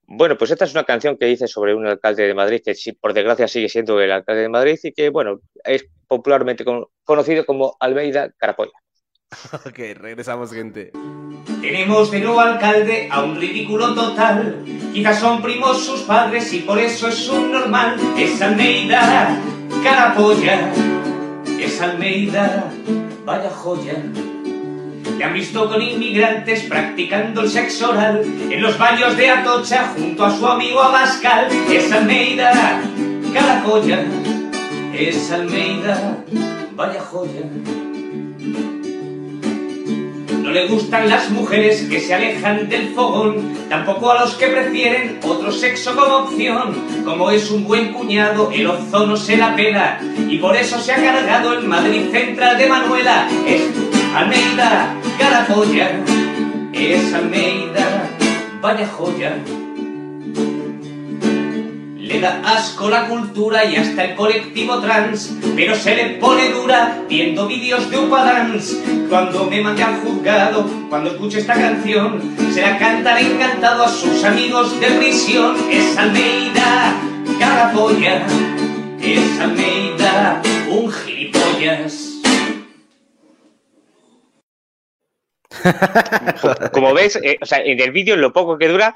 Bueno, pues esta es una canción que hice sobre un alcalde de Madrid que por desgracia sigue siendo el alcalde de Madrid y que, bueno, es popularmente conocido como Almeida Carapolla. Ok, regresamos, gente. Tenemos de nuevo alcalde a un ridículo total. Quizás son primos sus padres y por eso es un normal. Es Almeida Carapolla. Es Almeida, vaya joya. Le han visto con inmigrantes practicando el sexo oral en los baños de Atocha junto a su amigo Abascal. Es Almeida, Caracolla, es Almeida, vaya joya. No le gustan las mujeres que se alejan del fogón, tampoco a los que prefieren otro sexo como opción. Como es un buen cuñado, el ozono se la pela y por eso se ha cargado el Madrid Central de Manuela. Es Almeida, Carapolla, es Almeida, vaya joya. Le da asco la cultura y hasta el colectivo trans, pero se le pone dura viendo vídeos de Upadance. Cuando me mande al juzgado, cuando escuche esta canción, se la cantará encantado a sus amigos de prisión. Es Almeida, Carapolla, es Almeida, un gilipollas. Como ves, eh, o sea, en el vídeo, en lo poco que dura,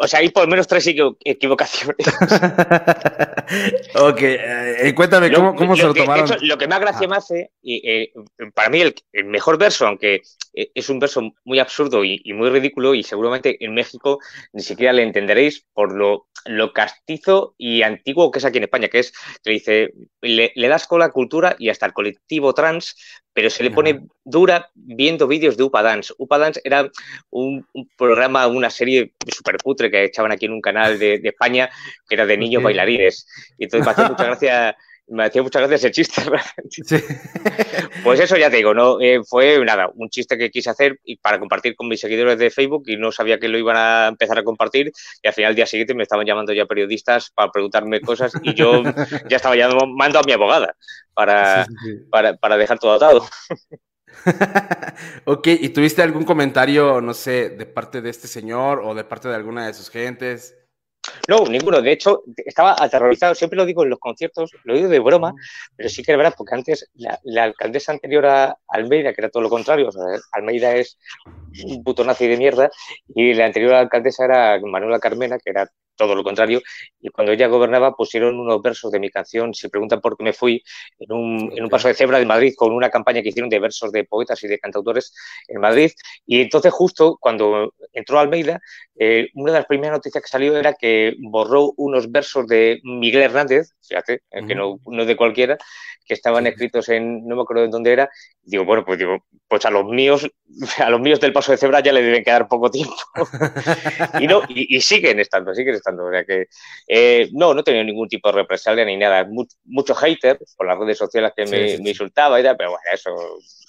o sea, hay por menos tres equivocaciones. ok, eh, cuéntame cómo, cómo lo, se lo tomaron. Hecho, lo que más gracia ah. me hace, y, eh, para mí el, el, mejor verso, aunque es un verso muy absurdo y, y, muy ridículo, y seguramente en México ni siquiera le entenderéis por lo, lo castizo y antiguo que es aquí en España, que es que dice, le, le das con la cultura y hasta el colectivo trans, pero se le pone dura viendo vídeos de Upa Dance. Upa Dance era un, un programa, una serie súper cutre que echaban aquí en un canal de, de, España, que era de niños bailarines. Y entonces me hacía mucha gracia me hacía muchas gracias el chiste. Sí. Pues eso ya te digo, no eh, fue nada, un chiste que quise hacer y para compartir con mis seguidores de Facebook y no sabía que lo iban a empezar a compartir y al final al día siguiente me estaban llamando ya periodistas para preguntarme cosas y yo ya estaba llamando a mi abogada para, sí, sí, para, para dejar todo atado. ok, ¿y tuviste algún comentario, no sé, de parte de este señor o de parte de alguna de sus gentes? No, ninguno. De hecho, estaba aterrorizado. Siempre lo digo en los conciertos, lo digo de broma, pero sí que es verdad, porque antes la, alcaldesa anterior a Almeida, que era todo lo contrario, o sea, Almeida es un puto nazi de mierda, y la anterior alcaldesa era Manuela Carmena, que era todo lo contrario. Y cuando ella gobernaba, pusieron unos versos de mi canción, Si preguntan por qué me fui, en un, en un paso de cebra de Madrid, con una campaña que hicieron de versos de poetas y de cantautores en Madrid. Y entonces, justo cuando entró Almeida, eh, una de las primeras noticias que salió era que borró unos versos de Miguel Hernández, fíjate, eh, que no, no de cualquiera, que estaban escritos en, no me acuerdo de dónde era, digo, bueno, pues digo, pues a los míos, a los míos del paso de cebra ya le deben quedar poco tiempo. y no, y, siguen estando, siguen estando. O sea que eh, no, no he tenido ningún tipo de represalia ni nada. mucho hater por las redes sociales que me, insultaba y tal, pero bueno, eso,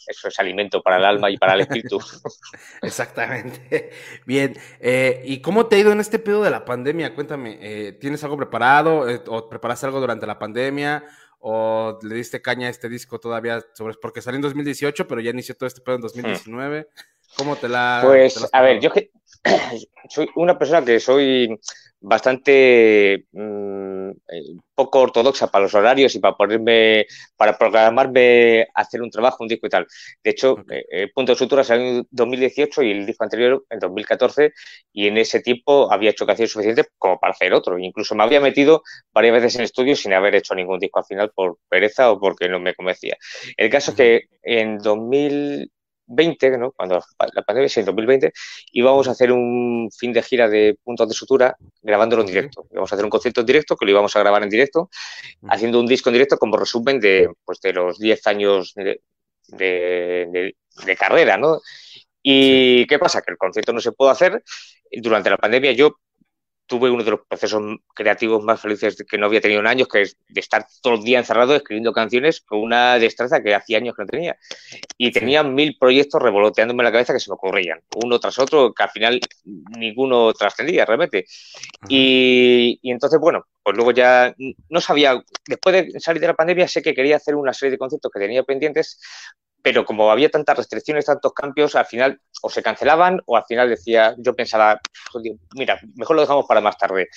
eso es alimento para el alma y para el espíritu. Exactamente. Bien, eh, ¿y cómo te ha ido en este pedo de la pandemia? Cuéntame, eh, ¿tienes algo preparado o preparaste algo durante la pandemia? ¿O le diste caña a este disco todavía? sobre Porque salió en 2018, pero ya inició todo este pedo en 2019. ¿Cómo te la...? Pues, a ver, yo que soy una persona que soy bastante mm, eh, poco ortodoxa para los horarios y para ponerme, para programarme hacer un trabajo, un disco y tal. De hecho, eh, eh, Punto de Sutura salió en 2018 y el disco anterior en 2014 y en ese tiempo había hecho canciones suficientes como para hacer otro. Incluso me había metido varias veces en estudio sin haber hecho ningún disco al final por pereza o porque no me convencía. El caso es que en 2000 20, ¿no? cuando la pandemia, sí, en 2020, íbamos a hacer un fin de gira de puntos de sutura grabándolo en directo. Íbamos a hacer un concierto en directo que lo íbamos a grabar en directo, haciendo un disco en directo como resumen de, pues, de los 10 años de, de, de, carrera, ¿no? ¿Y qué pasa? Que el concierto no se pudo hacer. Durante la pandemia yo tuve uno de los procesos creativos más felices que no había tenido en años, que es de estar todo el día encerrado escribiendo canciones con una destreza que hacía años que no tenía. Y tenía mil proyectos revoloteándome en la cabeza que se me ocurrían, uno tras otro, que al final ninguno trascendía realmente. Y, y, entonces, bueno, pues luego ya no sabía, después de salir de la pandemia, sé que quería hacer una serie de conciertos que tenía pendientes, pero como había tantas restricciones, tantos cambios, al final o se cancelaban o al final decía, yo pensaba, mira, mejor lo dejamos para más tarde.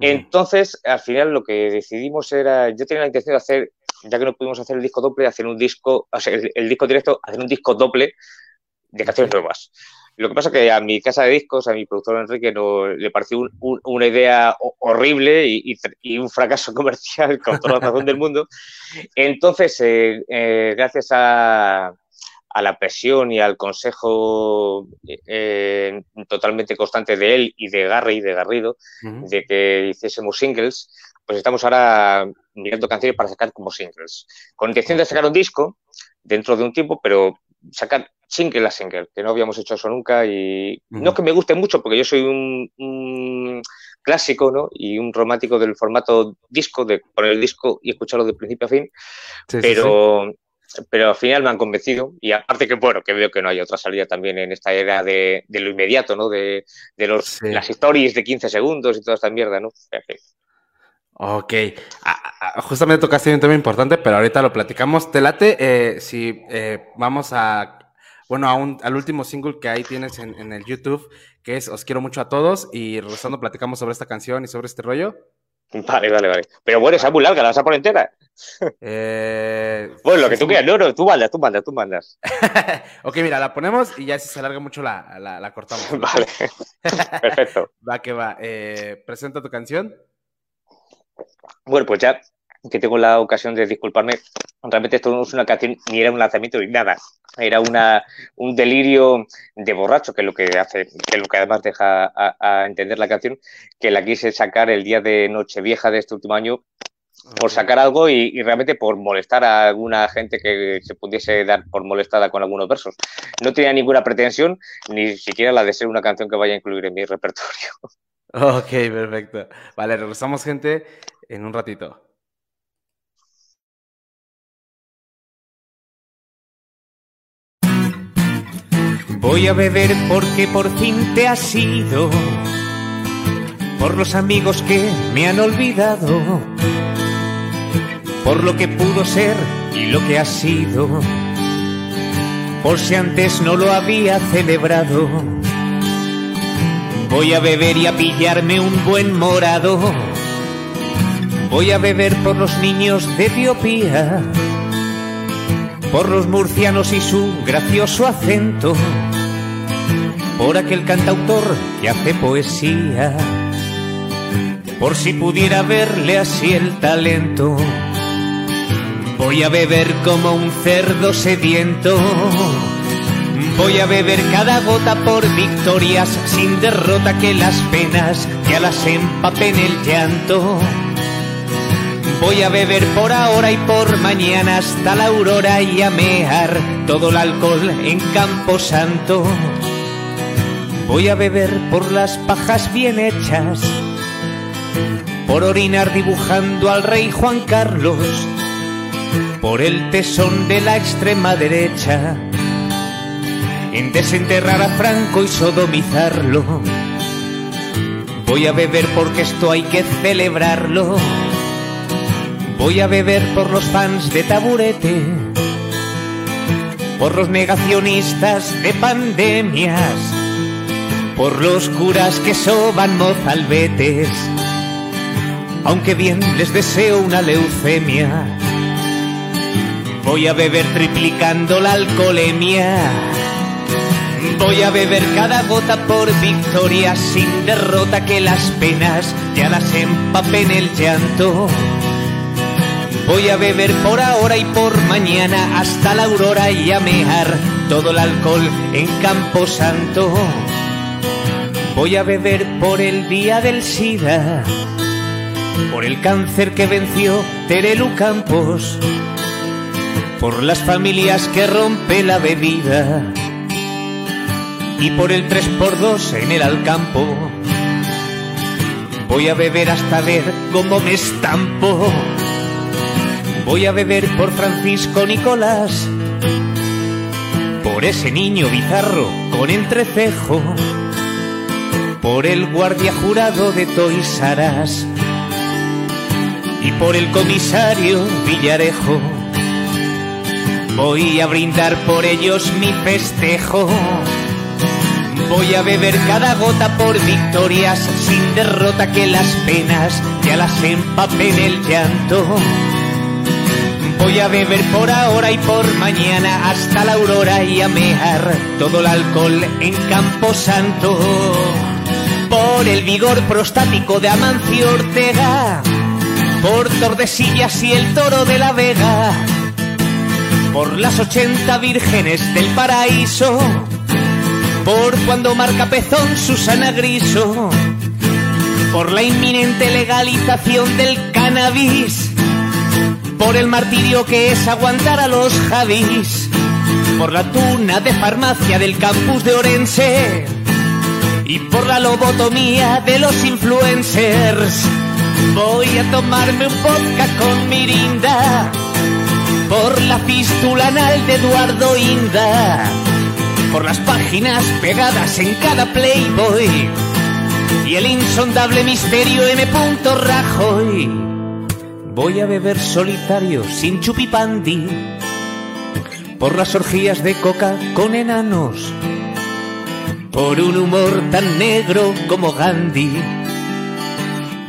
Entonces, al final lo que decidimos era, yo tenía la intención de hacer, ya que no pudimos hacer el disco doble, hacer un disco, o sea, el, disco directo, hacer un disco doble de canciones nuevas. Lo que pasa es que a mi casa de discos, a mi productor Enrique, no, le pareció una idea horrible y, un fracaso comercial con toda la razón del mundo. Entonces, eh, eh, gracias a, la presión y al consejo eh, totalmente constante de él y de Garry, de Garrido, de que hiciésemos singles, pues estamos ahora mirando canciones para sacar como singles. Con intención de sacar un disco dentro de un tiempo, pero sacar single a single, que no habíamos hecho eso nunca y no que me guste mucho porque yo soy un, clásico ¿no? y un romántico del formato disco, de poner el disco y escucharlo de principio a fin, pero, pero al final me han convencido y aparte que bueno, que veo que no hay otra salida también en esta era de, lo inmediato, ¿no? de, los, las stories de 15 segundos y toda esta mierda, ¿no? Ok, justamente tocaste un tema importante, pero ahorita lo platicamos. Te late eh, si eh, vamos a bueno, al último single que ahí tienes en, el YouTube, que es Os quiero mucho a todos, y regresando platicamos sobre esta canción y sobre este rollo. Vale, vale, vale. Pero bueno, esa es muy larga, ¿la vas a poner entera? Eh, bueno, lo que tú quieras, no, no, tú mandas, tú mandas, tú mandas. ok, mira, la ponemos y ya si se alarga mucho la, la, cortamos. Vale, perfecto. va que va. Eh, presenta tu canción. Bueno, pues ya que tengo la ocasión de disculparme, realmente esto no es una canción, ni era un lanzamiento ni nada. Era una, un delirio de borracho, que es lo que hace, que es lo que además deja a, entender la canción, que la quise sacar el día de Nochevieja de este último año por sacar algo y, realmente por molestar a alguna gente que se pudiese dar por molestada con algunos versos. No tenía ninguna pretensión, ni siquiera la de ser una canción que vaya a incluir en mi repertorio. Ok, perfecto. Vale, regresamos gente en un ratito. Voy a beber porque por fin te has ido, por los amigos que me han olvidado, por lo que pudo ser y lo que ha sido, por si antes no lo había celebrado. Voy a beber y a pillarme un buen morado. Voy a beber por los niños de Etiopía, por los murcianos y su gracioso acento, por aquel cantautor que hace poesía, por si pudiera verle así el talento. Voy a beber como un cerdo sediento. Voy a beber cada gota por victorias, sin derrota que las penas ya las empapen el llanto. Voy a beber por ahora y por mañana hasta la aurora y a mear todo el alcohol en Campo Santo. Voy a beber por las pajas bien hechas, por orinar dibujando al rey Juan Carlos, por el tesón de la extrema derecha, en desenterrar a Franco y sodomizarlo. Voy a beber porque esto hay que celebrarlo. Voy a beber por los fans de taburete, por los negacionistas de pandemias, por los curas que soban mozalbetes, aunque bien les deseo una leucemia. Voy a beber triplicando la alcoholemia. Voy a beber cada gota por victoria sin derrota que las penas ya las empapen el llanto. Voy a beber por ahora y por mañana hasta la aurora y a mear todo el alcohol en Campo Santo. Voy a beber por el día del SIDA, por el cáncer que venció Terelu Campos, por las familias que rompe la bebida y por el 3x2 en el Alcampo. Voy a beber hasta ver cómo me estampo. Voy a beber por Francisco Nicolás, por ese niño bizarro con entrecejo, por el guardia jurado de Toys R Us y por el comisario Villarejo. Voy a brindar por ellos mi festejo. Voy a beber cada gota por victorias sin derrota que las penas ya las empapen el llanto. Voy a beber por ahora y por mañana hasta la aurora y a mear todo el alcohol en Campo Santo. Por el vigor prostático de Amancio Ortega, por Tordesillas y el toro de la Vega, por las 80 vírgenes del paraíso, por cuando marca pezón Susana Griso, por la inminente legalización del cannabis, por el martirio que es aguantar a los Javis, por la tuna de farmacia del campus de Orense y por la lobotomía de los influencers. Voy a tomarme un vodka con mirinda por la fístula anal de Eduardo Inda, por las páginas pegadas en cada Playboy y el insondable misterio M. Rajoy. Voy a beber solitario sin chupipandi. Por las orgías de coca con enanos, por un humor tan negro como Gandhi.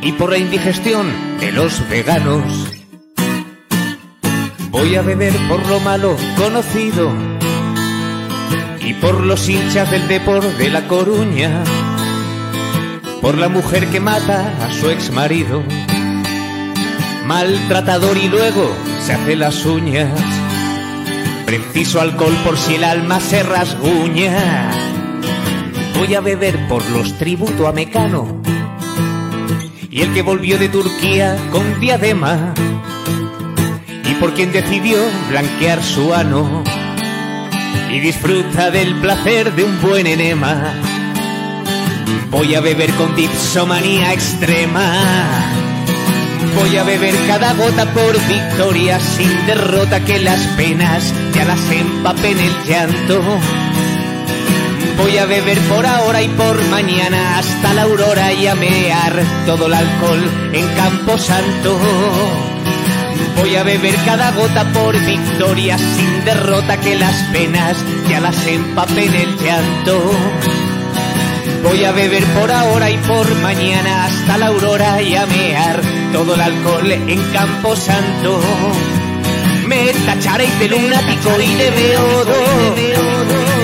Y por la indigestión de los veganos. Voy a beber por lo malo conocido. Y por los hinchas del Depor de La Coruña, por la mujer que mata a su ex marido, maltratador y luego se hace las uñas. Preciso alcohol por si el alma se rasguña. Voy a beber por los tributo a Mecano y el que volvió de Turquía con diadema y por quien decidió blanquear su ano y disfruta del placer de un buen enema. Voy a beber con dipsomanía extrema. Voy a beber cada gota por victoria sin derrota que las penas ya las empapen el llanto. Voy a beber por ahora y por mañana hasta la aurora y a mear todo el alcohol en Campo Santo. Voy a beber cada gota por victoria sin derrota que las penas ya las empapen el llanto. Voy a beber por ahora y por mañana hasta la aurora y a mear todo el alcohol en Campo Santo. Me tacharéis de lunático y de beodo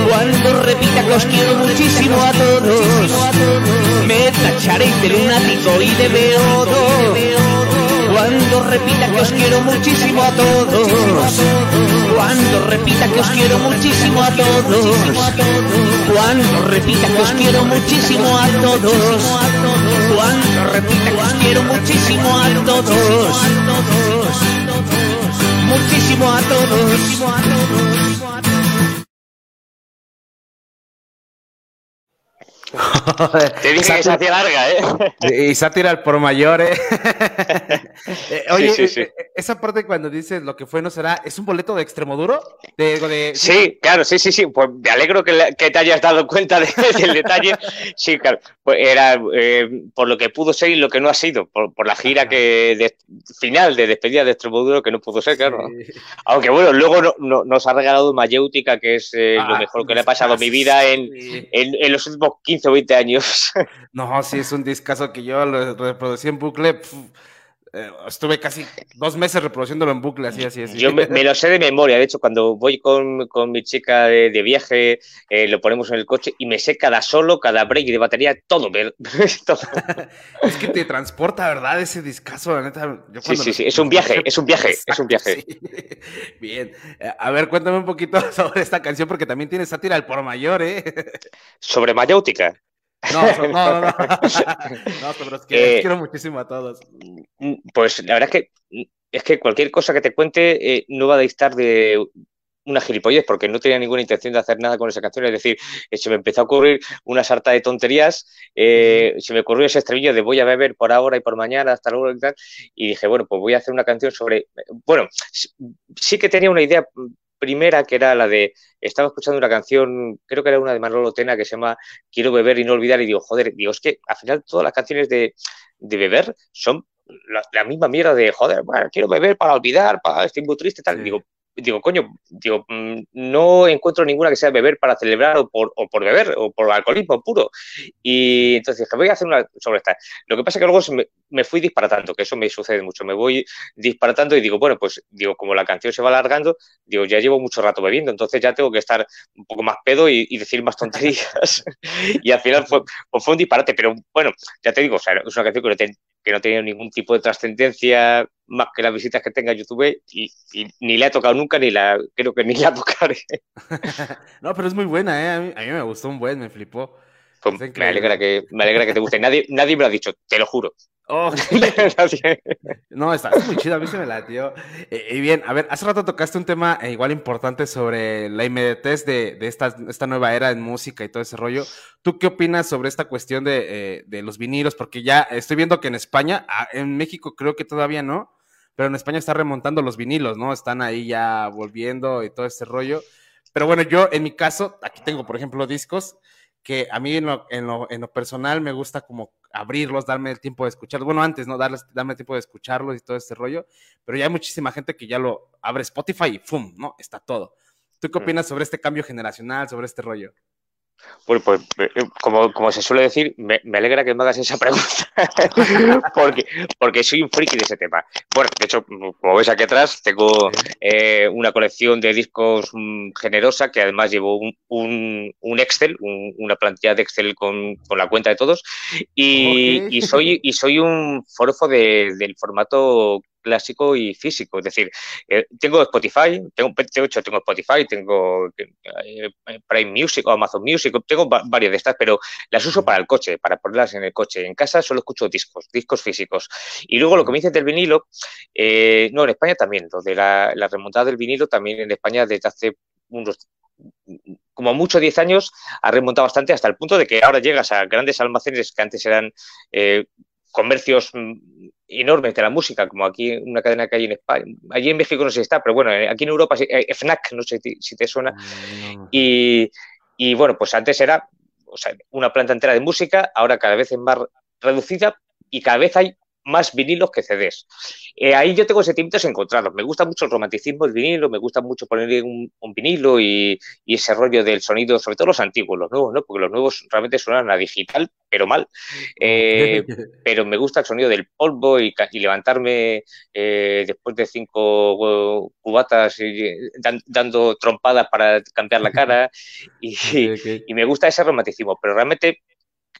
cuando repita que os quiero muchísimo a todos. Me tacharéis de lunático y de beodo cuando repita que os quiero muchísimo a todos. Cuando repita que os quiero muchísimo a todos. Cuando repita que os quiero muchísimo a todos. Cuando repita que os quiero muchísimo a todos. Muchísimo a todos. Te dije que se hacía larga, ¿eh? Y sátira al por mayor, ¿eh? eh oye, eh, esa parte cuando dices lo que fue no será, ¿es un boleto de Extremoduro? De, de... Sí, claro, sí, sí, sí. Pues me alegro que, te hayas dado cuenta del detalle. Sí, claro. Pues era eh, por lo que pudo ser y lo que no ha sido, por, la gira que final de despedida de Extremoduro que no pudo ser, claro. Aunque bueno, luego nos ha regalado Mayéutica, que es lo ah, mejor que le ha pasado a mi vida en, en los últimos 15 15 o 20 años. No, sí, es un discazo que yo lo reproducí en bucle. Eh, estuve casi dos meses reproduciéndolo en bucle, así, así, así. Yo me, lo sé de memoria. De hecho, cuando voy con, mi chica de, viaje, eh, lo ponemos en el coche y me sé cada solo, cada break de batería, todo. es que te transporta, ¿verdad? Ese discazo, la neta. sí, sí, sí. Es un viaje, es un viaje, es un viaje. Bien. A ver, cuéntame un poquito sobre esta canción, porque también tiene sátira al por mayor, ¿eh? Sobre Mayáutica. No, no, no, no. no pero es que eh, quiero muchísimo a todos. Mm, pues la verdad es que es que cualquier cosa que te cuente eh, no va a distar de una gilipollez, porque no tenía ninguna intención de hacer nada con esa canción. Es decir, eh, se me empezó a ocurrir una sarta de tonterías, se me ocurrió ese estribillo de voy a beber por ahora y por mañana hasta luego y tal, y dije, bueno, pues voy a hacer una canción sobre. Bueno, sí que tenía una idea primera, que era la de, estaba escuchando una canción, creo que era una de Manolo Tena, que se llama Quiero beber y no olvidar, y digo, joder, digo, es que al final todas las canciones de, de beber son la, misma mierda de, joder, bueno, quiero beber para olvidar, para, estoy muy triste, tal. Digo, digo, coño, digo, mm, no encuentro ninguna que sea beber para celebrar o por, o por beber o por alcoholismo puro. Y entonces dije, voy a hacer una sobre esta. Lo que pasa es que luego me, me, fui disparatando, que eso me sucede mucho. Me voy disparatando y digo, bueno, pues digo, como la canción se va alargando, digo, ya llevo mucho rato bebiendo, entonces ya tengo que estar un poco más pedo y, decir más tonterías. y al final fue, pues fue un disparate, pero bueno, ya te digo, o sea, es una canción que no, que no tenía ningún tipo de trascendencia más que las visitas que tenga YouTube y, ni la he tocado nunca, ni la creo que ni la tocaré. no, pero es muy buena, ¿eh? A mí, me gustó un buen, me flipó. Pues me, alegra que, me alegra que te guste. Nadie, nadie me lo ha dicho, te lo juro. Oh, no, está muy chido, a mí se me la tío. Eh, y bien, a ver, hace rato tocaste un tema eh, igual importante sobre la inmediatez de, de esta, esta, nueva era en música y todo ese rollo. ¿Tú qué opinas sobre esta cuestión de, eh, de los vinilos? Porque ya estoy viendo que en España, ah, en México creo que todavía no, pero en España está remontando los vinilos, ¿no? Están ahí ya volviendo y todo ese rollo. Pero bueno, yo en mi caso, aquí tengo, por ejemplo, discos que a mí en lo, en lo, en lo personal me gusta como abrirlos, darme el tiempo de escucharlos. Bueno, antes, ¿no? Darles, darme el tiempo de escucharlos y todo este rollo. Pero ya hay muchísima gente que ya lo abre Spotify y ¡fum! ¿no? Está todo. ¿Tú qué opinas sobre este cambio generacional, sobre este rollo? Bueno, pues eh, como, como se suele decir, me, alegra que me hagas esa pregunta, porque, porque soy un friki de ese tema. Bueno, de hecho, como ves aquí atrás, tengo eh, una colección de discos mm, generosa, que además llevo un, un, Excel, una plantilla de Excel con, con, la cuenta de todos, y, y, soy, y soy un forofo del formato clásico y físico. Es decir, eh, tengo Spotify, tengo, de hecho tengo Spotify, tengo eh, Prime Music o Amazon Music, tengo varias de estas, pero las uso para el coche, para ponerlas en el coche. En casa solo escucho discos, discos físicos. Y luego lo que me dices del vinilo, eh, no, en España también, lo de la, remontada del vinilo también en España desde hace unos como mucho 10 años, ha remontado bastante hasta el punto de que ahora llegas a grandes almacenes que antes eran comercios mm, enormes de la música, como aquí una cadena que hay en España. Allí en México no sé si está, pero bueno, eh, aquí en Europa eh, FNAC, no sé si te suena. Mm, y, bueno, pues antes era una planta entera de música, ahora cada vez es más reducida y cada vez hay más vinilos que CDs. Eh, ahí yo tengo sentimientos encontrados. Me gusta mucho el romanticismo del vinilo, me gusta mucho poner un, vinilo y, ese rollo del sonido, sobre todo los antiguos, los nuevos, ¿no? Porque los nuevos realmente suenan a digital, pero mal. Eh, pero me gusta el sonido del polvo y, levantarme eh, después de cinco cubatas dando trompadas para cambiar la cara. y, y me gusta ese romanticismo, pero realmente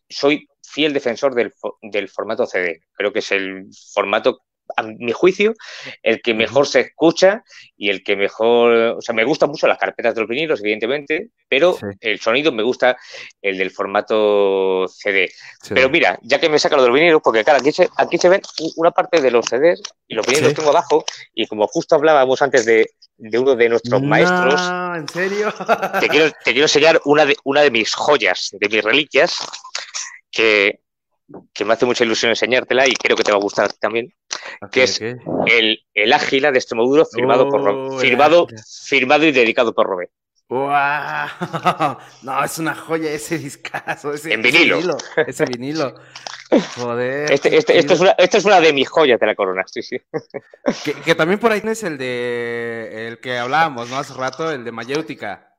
soy fiel defensor del, del, formato CD. Creo que es el formato, a mi juicio, el que mejor se escucha y el que mejor. O sea, me gustan mucho las carpetas de los vinilos, evidentemente, pero el sonido me gusta el del formato CD. Pero mira, ya que me saca lo de los vinilos, porque claro, aquí se, aquí se ven una parte de los CDs y los vinilos los tengo abajo, y como justo hablábamos antes de, de uno de nuestros maestros. ¿En serio? te, quiero, te quiero enseñar una de, una de mis joyas, de mis reliquias, que, me hace mucha ilusión enseñártela y creo que te va a gustar también, que es El, el Ágila de Extremoduro firmado, por, oh, firmado, firmado y dedicado por Robé. No, es una joya ese discazo. Ese, en vinilo. Ese vinilo. Joder. Este, este, esto, es una, esto es una de mis joyas de la corona, sí, sí. Que, también por ahí es el de el que hablábamos, ¿no? Hace rato, el de Mayéutica.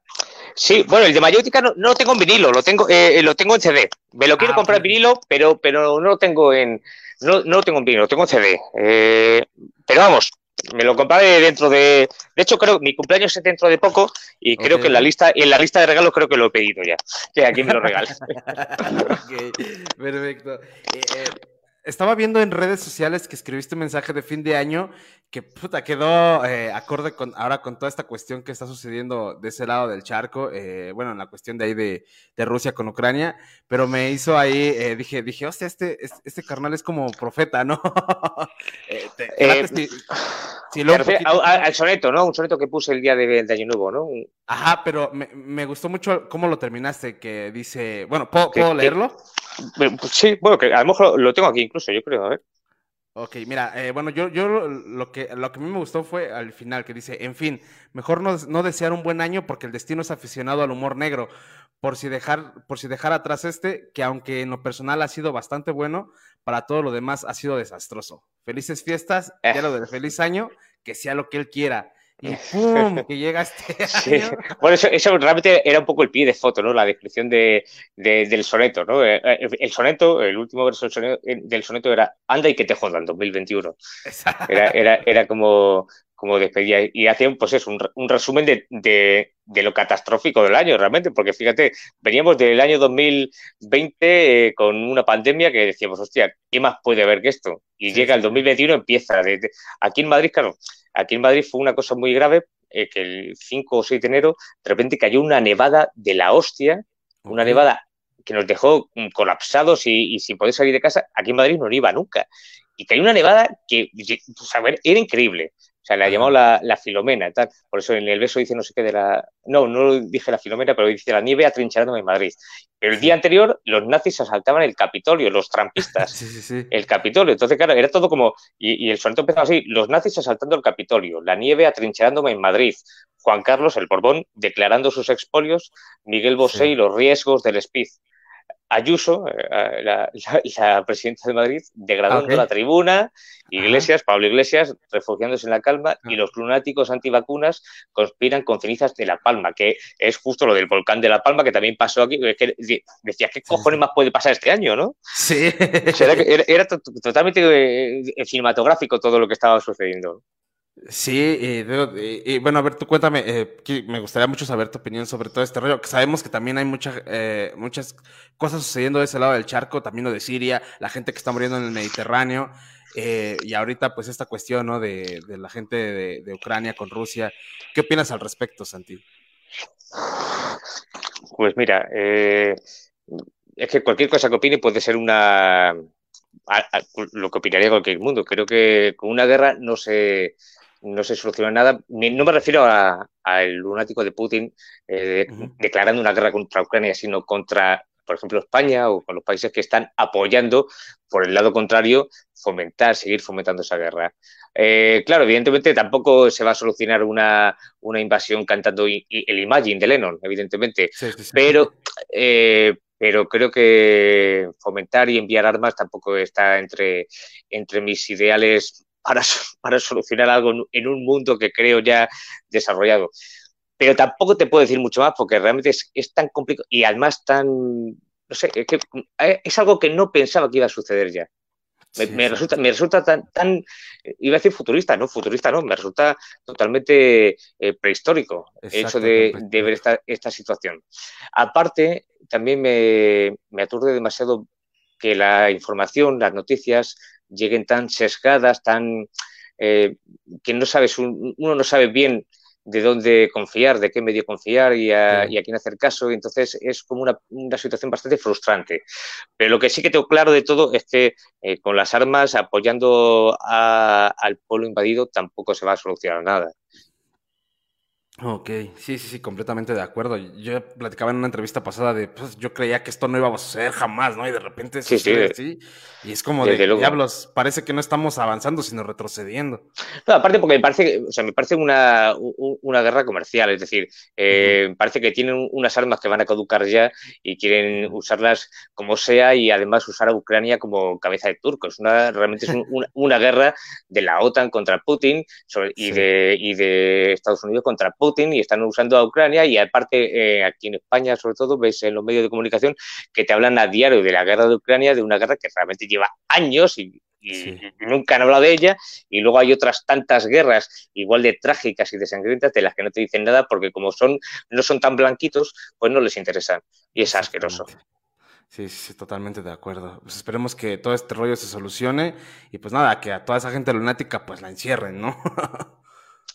Sí, bueno, el de Mayótica no, no, lo tengo en vinilo, lo tengo, eh, lo tengo en CD. Me lo quiero ah, comprar en vinilo, pero, pero no lo tengo en, no, no lo tengo en vinilo, lo tengo en CD. Eh, pero vamos, me lo compraré dentro de. De hecho, creo que mi cumpleaños es dentro de poco y creo que en la lista, en la lista de regalos creo que lo he pedido ya. Que aquí me lo regale. perfecto. Eh, estaba viendo en redes sociales que escribiste un mensaje de fin de año que puta quedó eh, acorde con ahora con toda esta cuestión que está sucediendo de ese lado del charco, eh, bueno, en la cuestión de ahí de, Rusia con Ucrania, pero me hizo ahí, eh, dije, dije, hostia, este, este, este carnal es como profeta, ¿no? al soneto, ¿no? Un soneto que puse el día de, Año Nuevo, ¿no? Ajá, pero me, gustó mucho cómo lo terminaste, que dice, bueno, ¿puedo, leerlo? Pues sí, bueno, que a lo mejor lo tengo aquí incluso, yo creo, a ver. Ok, mira, eh, bueno, yo, yo lo, que, lo que a mí me gustó fue al final, que dice, en fin, mejor no, no, desear un buen año porque el destino es aficionado al humor negro, por si, dejar, por si dejar atrás este, que aunque en lo personal ha sido bastante bueno, para todo lo demás ha sido desastroso. Felices fiestas, ya eh. lo del feliz año, que sea lo que él quiera y ¡pum! que llega este Bueno, eso, realmente era un poco el pie de foto, ¿no? La descripción de, del soneto, ¿no? Eh, eh, el, soneto, el último verso del soneto, era Anda y que te jodan, 2021. Era, era, era como, como despedía y hacía pues es un, un resumen de, de, de, lo catastrófico del año realmente, porque fíjate, veníamos del año 2020 eh, con una pandemia que decíamos, hostia, ¿qué más puede haber que esto? Y llega el 2021, empieza. aquí en Madrid, claro, Aquí en Madrid fue una cosa muy grave, eh, que el 5 o 6 de enero de repente cayó una nevada de la hostia, una nevada que nos dejó mm, colapsados y, sin poder salir de casa. Aquí en Madrid no iba nunca. Y cayó una nevada que, pues, a ver, era increíble. O sea, la llamado la, la, Filomena, tal. Por eso en el beso dice no sé qué de la. No, no dije la Filomena, pero dice la nieve atrincherándome en Madrid. El día anterior los nazis asaltaban el Capitolio, los trampistas. Sí, sí, sí. El Capitolio. Entonces, claro, era todo como. Y, el soneto empezaba así: los nazis asaltando el Capitolio, la nieve atrincherándome en Madrid. Juan Carlos, el Borbón, declarando sus expolios, Miguel Bosé y los riesgos del Spiz. Ayuso, eh, la, presidenta de Madrid, degradando la tribuna, Iglesias, Pablo Iglesias, refugiándose en la calma, y ah. los lunáticos antivacunas conspiran con cenizas de La Palma, que es justo lo del volcán de La Palma, que también pasó aquí. Que decía, ¿qué cojones más puede pasar este año, no? Sí. era, totalmente eh, cinematográfico todo lo que estaba sucediendo. Sí, y, bueno, a ver, tú cuéntame, eh, me gustaría mucho saber tu opinión sobre todo este rollo, que sabemos que también hay mucha, eh, muchas cosas sucediendo de ese lado del charco, también lo de Siria, la gente que está muriendo en el Mediterráneo, eh, y ahorita pues esta cuestión, ¿no? De, la gente de, Ucrania con Rusia. ¿Qué opinas al respecto, Santi? Pues mira, es que cualquier cosa que opine puede ser una... lo que opinaría cualquier mundo. Creo que con una guerra no se no se soluciona nada. No me refiero al lunático de Putin eh, declarando una guerra contra Ucrania, sino contra, por ejemplo, España o con los países que están apoyando, por el lado contrario, fomentar, seguir fomentando esa guerra. Eh, claro, evidentemente tampoco se va a solucionar una, una invasión cantando el Imagine de Lennon, evidentemente, pero, eh, pero creo que fomentar y enviar armas tampoco está entre, entre mis ideales para, para solucionar algo en un mundo que creo ya desarrollado. Pero tampoco te puedo decir mucho más porque realmente es, es tan complicado y además tan, no sé, es, que, eh, es algo que no pensaba que iba a suceder ya. Me, resulta, me resulta tan, tan, iba a decir futurista, no, futurista no, me resulta totalmente eh, prehistórico el hecho de, de, ver esta, esta situación. Aparte, también me, me aturde demasiado que la información, las noticias lleguen tan sesgadas, tan eh, que no sabes, uno no sabe bien de dónde confiar, de qué medio confiar y a, quién hacer caso. entonces es como una, situación bastante frustrante. Pero lo que sí que tengo claro de todo es que eh, con las armas apoyando al pueblo invadido tampoco se va a solucionar nada. Ok, sí, sí, sí, completamente de acuerdo. Yo platicaba en una entrevista pasada de, pues yo creía que esto no iba a suceder jamás, ¿no? Y de repente sí, sí, Y es como de, diablos, parece que no estamos avanzando, sino retrocediendo. No, aparte porque me parece, o sea, me parece una, una guerra comercial, es decir, eh, parece que tienen unas armas que van a caducar ya y quieren usarlas como sea y además usar a Ucrania como cabeza de turco. Es una, realmente es una, guerra de la OTAN contra Putin y, de, y de Estados Unidos contra Putin y están usando a Ucrania y aparte eh, aquí en España sobre todo ves en los medios de comunicación que te hablan a diario de la guerra de Ucrania, de una guerra que realmente lleva años y, nunca han hablado de ella y luego hay otras tantas guerras igual de trágicas y de sangrientas de las que no te dicen nada porque como son no son tan blanquitos pues no les interesan y es asqueroso. Sí, sí, totalmente de acuerdo. Pues esperemos que todo este rollo se solucione y pues nada, que a toda esa gente lunática pues la encierren, ¿no?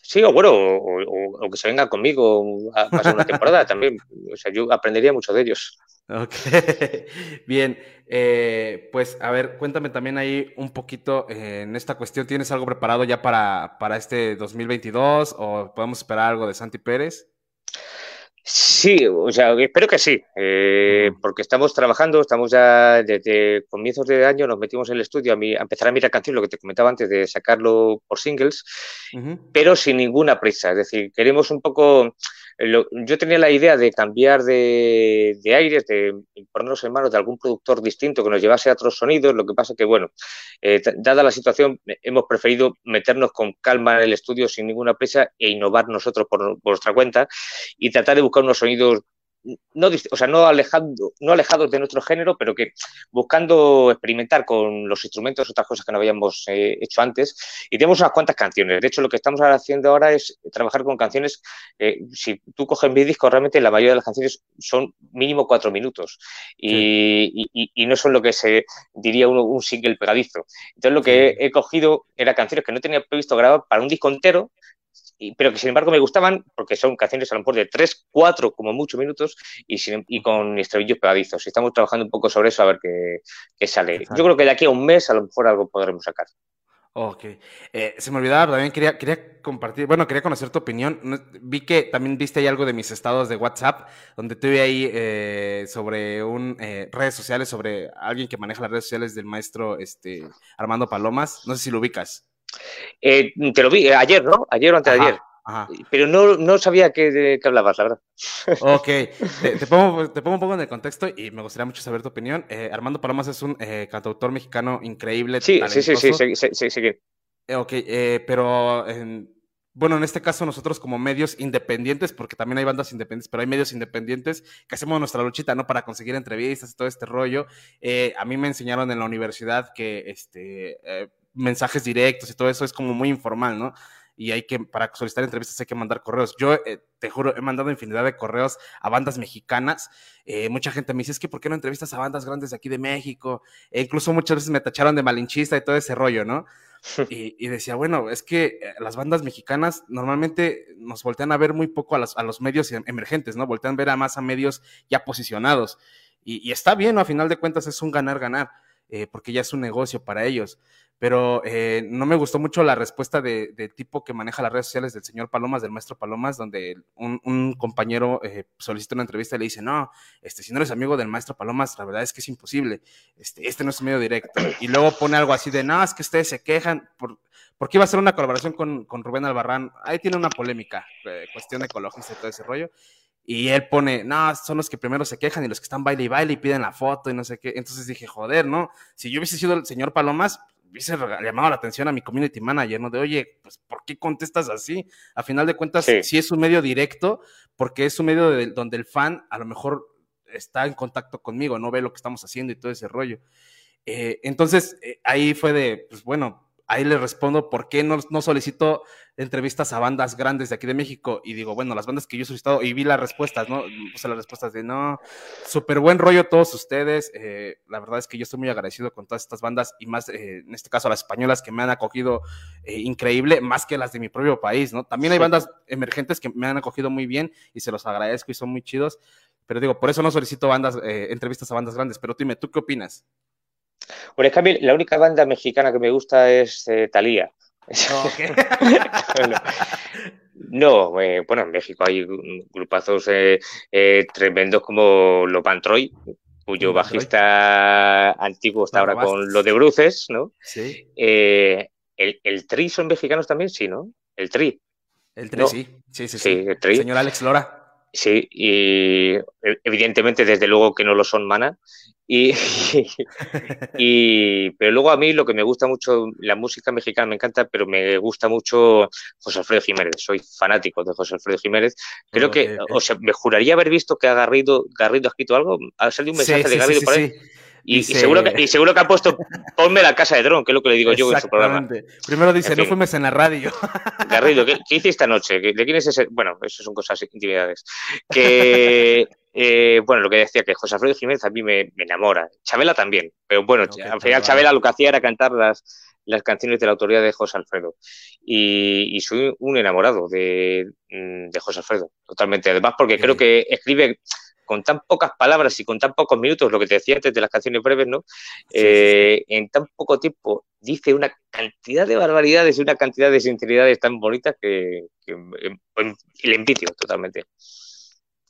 Sí, o bueno, o, que se venga conmigo a pasar una temporada también. O sea, yo aprendería mucho de ellos. Ok, bien. Eh, pues a ver, cuéntame también ahí un poquito eh, en esta cuestión. ¿Tienes algo preparado ya para, para este 2022 o podemos esperar algo de Santi Pérez? Sí, o sea, espero que sí, eh, porque estamos trabajando, estamos ya desde comienzos de año, nos metimos en el estudio a, a empezar a mirar canciones, lo que te comentaba antes de sacarlo por singles, pero sin ninguna prisa. Es decir, queremos un poco yo tenía la idea de cambiar de, de aires, de ponernos en manos de algún productor distinto que nos llevase a otros sonidos. Lo que pasa que, bueno, eh, dada la situación, hemos preferido meternos con calma en el estudio sin ninguna prisa e innovar nosotros por, por nuestra cuenta y tratar de buscar unos sonidos no, o sea, no, alejando, no alejados de nuestro género, pero que buscando experimentar con los instrumentos, otras cosas que no habíamos eh, hecho antes. Y tenemos unas cuantas canciones. De hecho, lo que estamos haciendo ahora es trabajar con canciones. Eh, si tú coges mi disco, realmente la mayoría de las canciones son mínimo cuatro minutos y, no son lo que se diría uno, un single pegadizo. Entonces, lo que he, he cogido era canciones que no tenía previsto grabar para un disco entero, pero que sin embargo me gustaban porque son canciones a lo mejor de 3, 4 como muchos minutos y, y con estribillos pegadizos. Estamos trabajando un poco sobre eso a ver qué, sale. Yo creo que de aquí a un mes a lo mejor algo podremos sacar. Ok. Eh, se me olvidaba, también quería, quería compartir, bueno, quería conocer tu opinión. Vi que también viste ahí algo de mis estados de WhatsApp, donde tuve ahí eh, sobre un eh, redes sociales, sobre alguien que maneja las redes sociales del maestro este, Armando Palomas. No sé si lo ubicas. Eh, te lo vi eh, ayer, ¿no? Ayer o antes de ayer. Pero no, no sabía qué, de qué hablabas, la verdad. Ok, te, pongo, te, pongo, un poco en el contexto y me gustaría mucho saber tu opinión. Eh, Armando Palomas es un cantautor mexicano increíble. Sí, sí, sí, sí, sí, sí, sí, Ok, pero bueno, en este caso nosotros como medios independientes, porque también hay bandas independientes, pero hay medios independientes que hacemos nuestra luchita, ¿no? Para conseguir entrevistas y todo este rollo. a mí me enseñaron en la universidad que este mensajes directos y todo eso es como muy informal, ¿no? Y hay que, para solicitar entrevistas hay que mandar correos. Yo, eh, te juro, he mandado infinidad de correos a bandas mexicanas. Eh, mucha gente me dice, es que ¿por qué no entrevistas a bandas grandes de aquí de México? E incluso muchas veces me tacharon de malinchista y todo ese rollo, ¿no? y, decía, bueno, es que eh, las bandas mexicanas normalmente nos voltean a ver muy poco a los, a los medios em, emergentes, ¿no? Voltean a ver a más a medios ya posicionados. Y, y está bien, ¿no? A final de cuentas es un ganar-ganar, porque ya es un negocio para ellos pero eh, no me gustó mucho la respuesta de, tipo que maneja las redes sociales del señor Palomas, del maestro Palomas, donde un, compañero eh, solicita una entrevista y le dice, no, este, si no eres amigo del maestro Palomas, la verdad es que es imposible, este, este no es medio directo. Y luego pone algo así de, no, es que ustedes se quejan, por, porque iba a ser una colaboración con, Rubén Albarrán, ahí tiene una polémica, eh, cuestión ecologista y todo ese rollo. Y él pone, no, son los que primero se quejan y los que están baile y baile y piden la foto y no sé qué. Entonces dije, joder, ¿no? Si yo hubiese sido el señor Palomas, llamado la atención a mi community manager, ¿no? De, oye, pues, ¿por qué contestas así? A final de cuentas, sí, es un medio directo, porque es un medio donde el fan a lo mejor está en contacto conmigo, no ve lo que estamos haciendo y todo ese rollo. Eh, entonces, eh, ahí fue de, pues bueno, ahí le respondo por qué no, no, solicito entrevistas a bandas grandes de aquí de México. Y digo, bueno, las bandas que yo he solicitado, y vi las respuestas, ¿no? Puse las respuestas de no, súper buen rollo todos ustedes. Eh, la verdad es que yo estoy muy agradecido con todas estas bandas y más, en este caso, las españolas que me han acogido increíble, más que las de mi propio país, ¿no? También hay bandas emergentes que me han acogido muy bien y se los agradezco y son muy chidos. Pero digo, por eso no solicito bandas, entrevistas a bandas grandes. Pero dime, ¿tú qué opinas? Bueno, es que a mí la única banda mexicana que me gusta es eh, Thalía. no, eh, bueno, en México hay grupazos eh, eh, tremendos como Lopantroy, cuyo bajista antiguo está ahora con lo de Bruces, ¿no? Sí. el, el, Tri son mexicanos también, sí, ¿no? El Tri. El Tri, sí. Sí, sí, sí. El tri. Señor Alex Lora. Sí, y evidentemente, desde luego que no lo son Mana. Y, y, pero luego a mí lo que me gusta mucho, la música mexicana me encanta, pero me gusta mucho José Alfredo Jiménez. Soy fanático de José Alfredo Jiménez. Creo que, o sea, me juraría haber visto que ha Garrido, Garrido ha escrito algo. Ha salido un mensaje de Garrido por ahí. Y, seguro que, y seguro que ha puesto ponme la casa de dron, que es lo que le digo yo en su programa. Primero dice, no fumes en la radio. Garrido, ¿qué, hice esta noche? ¿De quién es ese? Bueno, eso son cosas, intimidades. Que, eh, bueno, lo que decía, que José Alfredo Jiménez a mí me, enamora. Chabela también, pero bueno, al final Chabela lo que hacía era cantar las, las canciones de la autoría de José Alfredo. Y, soy un enamorado de, mm, de José Alfredo, totalmente. Además, porque creo que escribe con tan pocas palabras y con tan pocos minutos, lo que te decía antes de las canciones breves, ¿no? Eh, en tan poco tiempo dice una cantidad de barbaridades y una cantidad de sinceridades tan bonitas que, le envidio totalmente.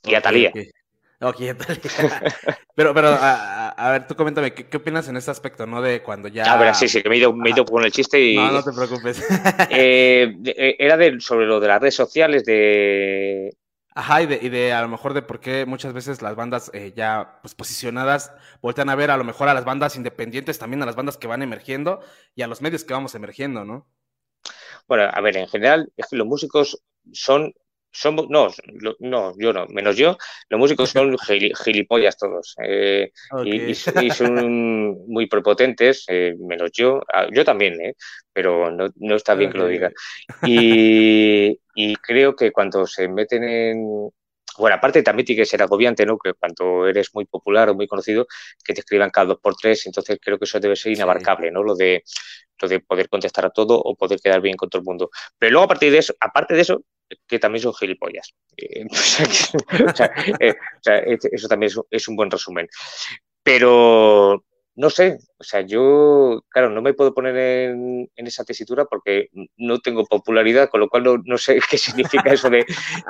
Y a Talía. pero, pero a, ver, tú coméntame, ¿qué, opinas en este aspecto, no? De cuando ya. A ver, sí, sí, que me he ido, me he ido con el chiste y. No, no te preocupes. Eh, eh, era de, sobre lo de las redes sociales, de, Ajá, y de, y de, a lo mejor de por qué muchas veces las bandas eh, ya pues, posicionadas voltean a ver a lo mejor a las bandas independientes, también a las bandas que van emergiendo y a los medios que vamos emergiendo, ¿no? Bueno, a ver, en general los músicos son somos, no, no, yo no, menos yo, los músicos son gilipollas todos eh, y, son muy prepotentes, eh, menos yo, ah, yo también, eh, pero no, no está bien que lo diga. Y, y creo que cuando se meten en, bueno, aparte también tiene que ser agobiante, ¿no? Que cuando eres muy popular o muy conocido, que te escriban cada dos por tres, entonces creo que eso debe ser inabarcable, ¿no? Lo de, lo de poder contestar a todo o poder quedar bien con todo el mundo. Pero luego, a partir de eso, aparte de eso, que también son gilipollas. Eh, eh, eso también es, un buen resumen. Pero no sé, o sea, yo, claro, no me puedo poner en, esa tesitura porque no tengo popularidad, con lo cual no, sé qué significa eso de,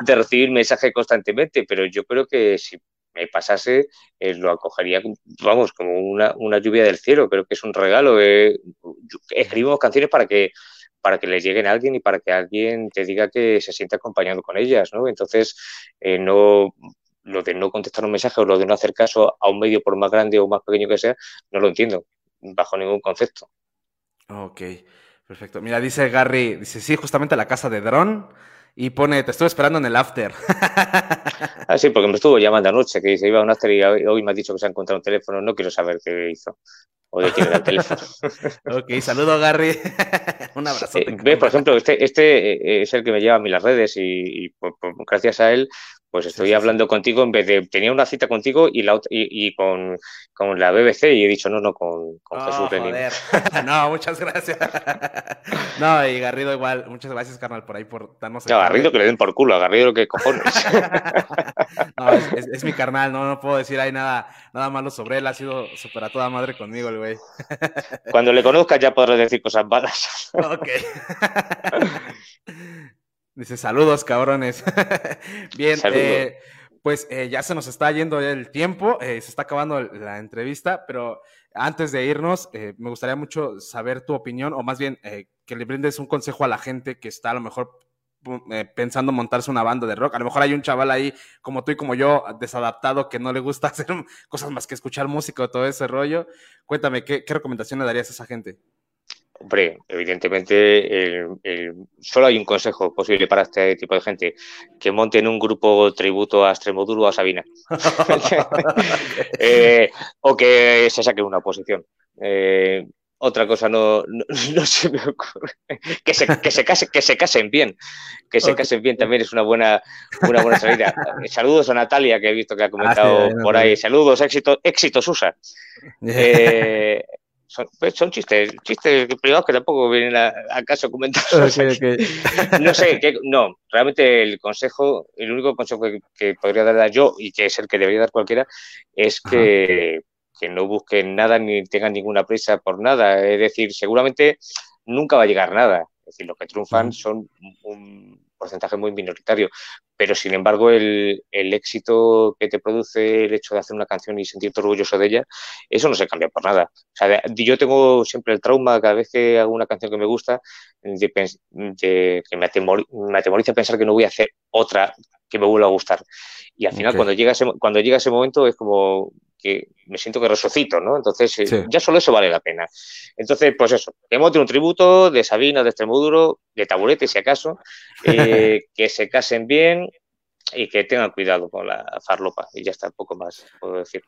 recibir mensajes constantemente, pero yo creo que si me pasase, eh, lo acogería, vamos, como una, una, lluvia del cielo, creo que es un regalo. escribimos canciones para que para que les lleguen a alguien y para que alguien te diga que se siente acompañado con ellas, ¿no? Entonces, eh, no lo de no contestar un mensaje o lo de no hacer caso a un medio por más grande o más pequeño que sea, no lo entiendo bajo ningún concepto. Ok, perfecto. Mira, dice Gary, dice, sí, justamente la casa de Dron y pone, te estuve esperando en el after. ah, sí, porque me estuvo llamando anoche, que se iba a un after y hoy me ha dicho que se ha encontrado un teléfono, no quiero saber qué hizo o de quién era el teléfono. ok, saludo Gary. un abrazo. Eh, por ejemplo, este, este eh, es el que me lleva a mí las redes y, gracias a él pues estoy hablando contigo en vez de tenía una cita contigo y la y, con, con, la BBC y he dicho no no con, con oh, Jesús Lenin. no muchas gracias. No y Garrido igual. Muchas gracias carnal por ahí por darnos no, Garrido que le den por culo a Garrido que cojones. No es, es, mi carnal no no puedo decir ahí nada nada malo sobre él ha sido súper a toda madre conmigo el güey. Cuando le conozcas ya podrás decir cosas malas. Ok Dice, saludos, cabrones. Bien, eh, pues eh, ya se nos está yendo el tiempo, eh, se está acabando la entrevista, pero antes de irnos, me gustaría mucho saber tu opinión, o más bien que le brindes un consejo a la gente que está a lo mejor pensando montarse una banda de rock. A lo mejor hay un chaval ahí como tú y como yo, desadaptado, que no le gusta hacer cosas más que escuchar música o todo ese rollo. Cuéntame, ¿qué, qué recomendación le darías a esa gente? Hombre, evidentemente, solo hay un consejo posible para este tipo de gente, que monten un grupo tributo a Extremoduro o a Sabina. Eh, o que se saquen una posición. Eh, otra cosa no, no, se me ocurre. Que se, que se, case, que se casen bien. Que se casen bien también es una buena, una buena salida. Saludos a Natalia, que he visto que ha comentado ah, por ahí. Saludos, éxito, éxitos USA. Eh, pues, son, chistes, chistes privados que tampoco vienen a, caso comentar. No sé, no, realmente el consejo, el único consejo que, podría dar yo y que es el que debería dar cualquiera, es que, no busquen nada ni tengan ninguna prisa por nada. Es decir, seguramente nunca va a llegar nada. Es decir, los que triunfan son un, porcentaje muy minoritario, pero sin embargo el, éxito que te produce el hecho de hacer una canción y sentirte orgulloso de ella, eso no se cambia por nada. O sea, yo tengo siempre el trauma cada vez que hago una canción que me gusta, de, que me, atemoriza pensar que no voy a hacer otra que me vuelva a gustar. Y al final, cuando, llega ese, cuando llega ese momento, es como que me siento que resucito, ¿no? Entonces, eh, ya solo eso vale la pena. Entonces, pues eso, que monte un tributo de Sabina, de Extremoduro, de Taburete, si acaso, eh, que se casen bien y que tengan cuidado con la farlopa. Y ya está, poco más puedo decir.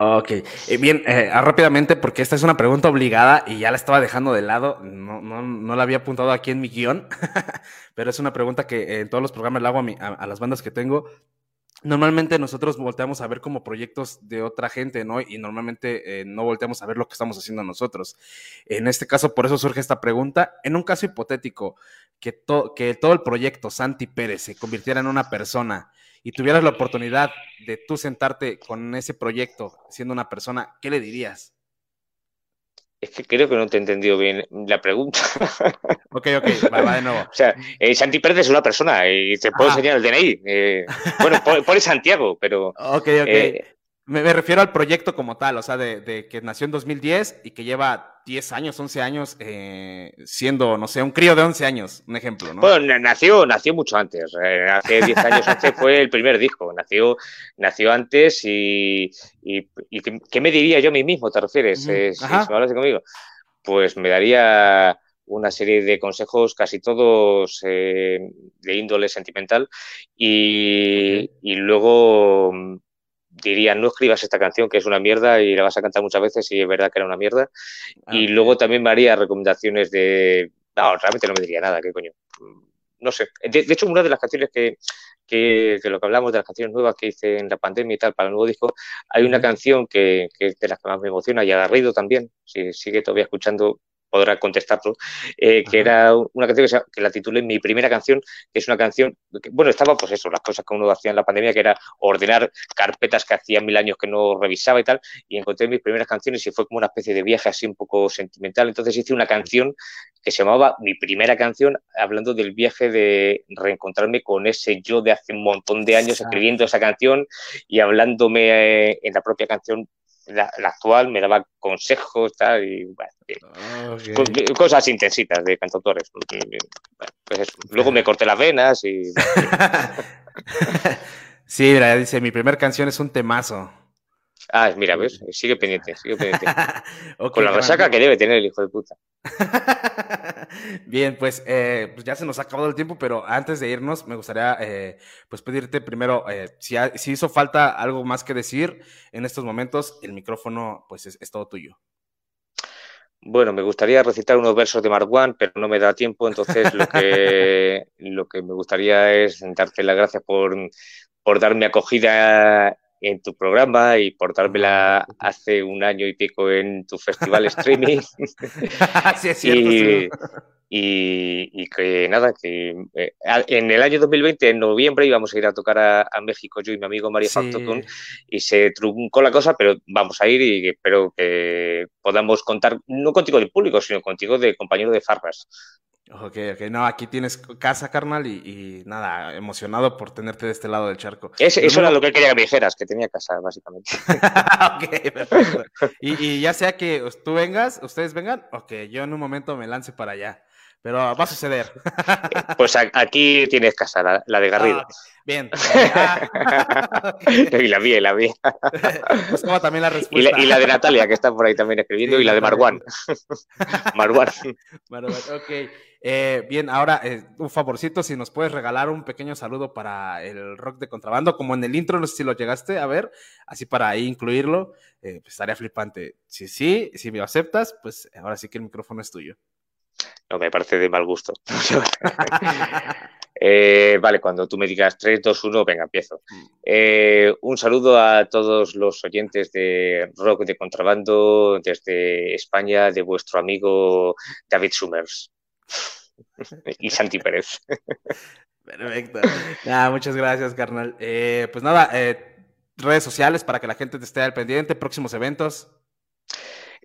Ok, eh, bien, ah, rápidamente, porque esta es una pregunta obligada y ya la estaba dejando de lado, no, no, no la había apuntado aquí en mi guion, pero es una pregunta que en todos los programas la hago a las bandas que tengo normalmente nosotros volteamos a ver como proyectos de otra gente, ¿no? Y normalmente eh, no volteamos a ver lo que estamos haciendo nosotros. En este caso, por eso surge esta pregunta. En un caso hipotético, que, que todo el proyecto Santi Pérez se convirtiera en una persona y tuvieras la oportunidad de tú sentarte con ese proyecto siendo una persona, ¿qué le dirías? Es que creo que no te he entendido bien la pregunta. Ok, ok, va, de nuevo. O sea, eh, Santi Pérez es una persona y te puedo enseñar el DNI. Eh, bueno, pone Santiago, pero. Ok, ok. Eh, me, refiero al proyecto como tal, o sea, de, que nació en 2010 y que lleva 10 años, 11 años eh, siendo, no sé, un crío de 11 años, un ejemplo, ¿no? Bueno, nació, nació mucho antes. Eh, hace 10 años, 11 fue el primer disco. Nació, nació antes y, y, ¿qué me diría yo a mí mismo, te refieres? Eh, si, me hablas conmigo. Pues me daría una serie de consejos, casi todos de índole sentimental, y, y luego diría, no escribas esta canción que es una mierda y la vas a cantar muchas veces y es verdad que era una mierda. Ah, y luego también me haría recomendaciones de... No, realmente no me diría nada, qué coño. No sé. De, hecho, una de las canciones que, que, lo que hablamos de las canciones nuevas que hice en la pandemia y tal para el nuevo disco, hay una canción que, que es de las que más me emociona y agarrido también, si sigue todavía escuchando podrá contestarlo, eh, que era una canción que, la titulé Mi primera canción, que es una canción, bueno, estaba pues eso, las cosas que uno hacía en la pandemia, que era ordenar carpetas que hacía mil años que no revisaba y tal, y encontré mis primeras canciones y fue como una especie de viaje así un poco sentimental. Entonces hice una canción que se llamaba Mi primera canción, hablando del viaje de reencontrarme con ese yo de hace un montón de años escribiendo esa canción y hablándome eh, en la propia canción la, actual me daba consejos tal, y cosas intensitas de cantautores. Pues Luego me corté las venas y... sí, mira, dice, mi primera canción es un temazo. Ah, mira, ves, sigue pendiente, sigue pendiente. Con la resaca que debe tener el hijo de puta. Bien, pues, eh, pues, ya se nos ha acabado el tiempo, pero antes de irnos, me gustaría eh, pues pedirte primero, eh, si, si, hizo falta algo más que decir en estos momentos, el micrófono pues es, todo tuyo. Bueno, me gustaría recitar unos versos de Marwan, pero no me da tiempo, entonces lo que, lo que me gustaría es darte las gracias por, por darme acogida en tu programa y por dármela hace un año y pico en tu festival streaming. sí, es cierto. Y, que nada, que eh, en el año 2020, en noviembre, íbamos a ir a tocar a, México yo y mi amigo María sí. y se truncó la cosa, pero vamos a ir y espero que podamos contar, no contigo de público, sino contigo de compañero de farras. Ok, ok, no, aquí tienes casa, carnal, y, nada, emocionado por tenerte de este lado del charco. eso era lo que quería que me dijeras, que tenía casa, básicamente. ok, perfecto. Y, y, ya sea que tú vengas, ustedes vengan, o que yo en un momento me lance para allá. pero va a suceder. Pues aquí tienes casa, la, de Garrido. Ah, bien. y la mía, y la mía. Pues también la respuesta. Y la, de Natalia, que está por ahí también escribiendo, y la de Marwan. Marwan. Marwan, ok. Eh, bien, ahora eh, un favorcito, si nos puedes regalar un pequeño saludo para el rock de contrabando, como en el intro, no sé si lo llegaste a ver, así para ahí incluirlo, eh, pues estaría flipante. Si sí, si me aceptas, pues ahora sí que el micrófono es tuyo. No, me parece de mal gusto. vale, cuando tú me digas 3, 2, 1, venga, empiezo. Un saludo a todos los oyentes de Rock de Contrabando desde España, de vuestro amigo David Summers. y Santi Pérez. Perfecto. muchas gracias, carnal. Eh, pues nada, eh, redes sociales para que la gente te esté al pendiente, próximos eventos.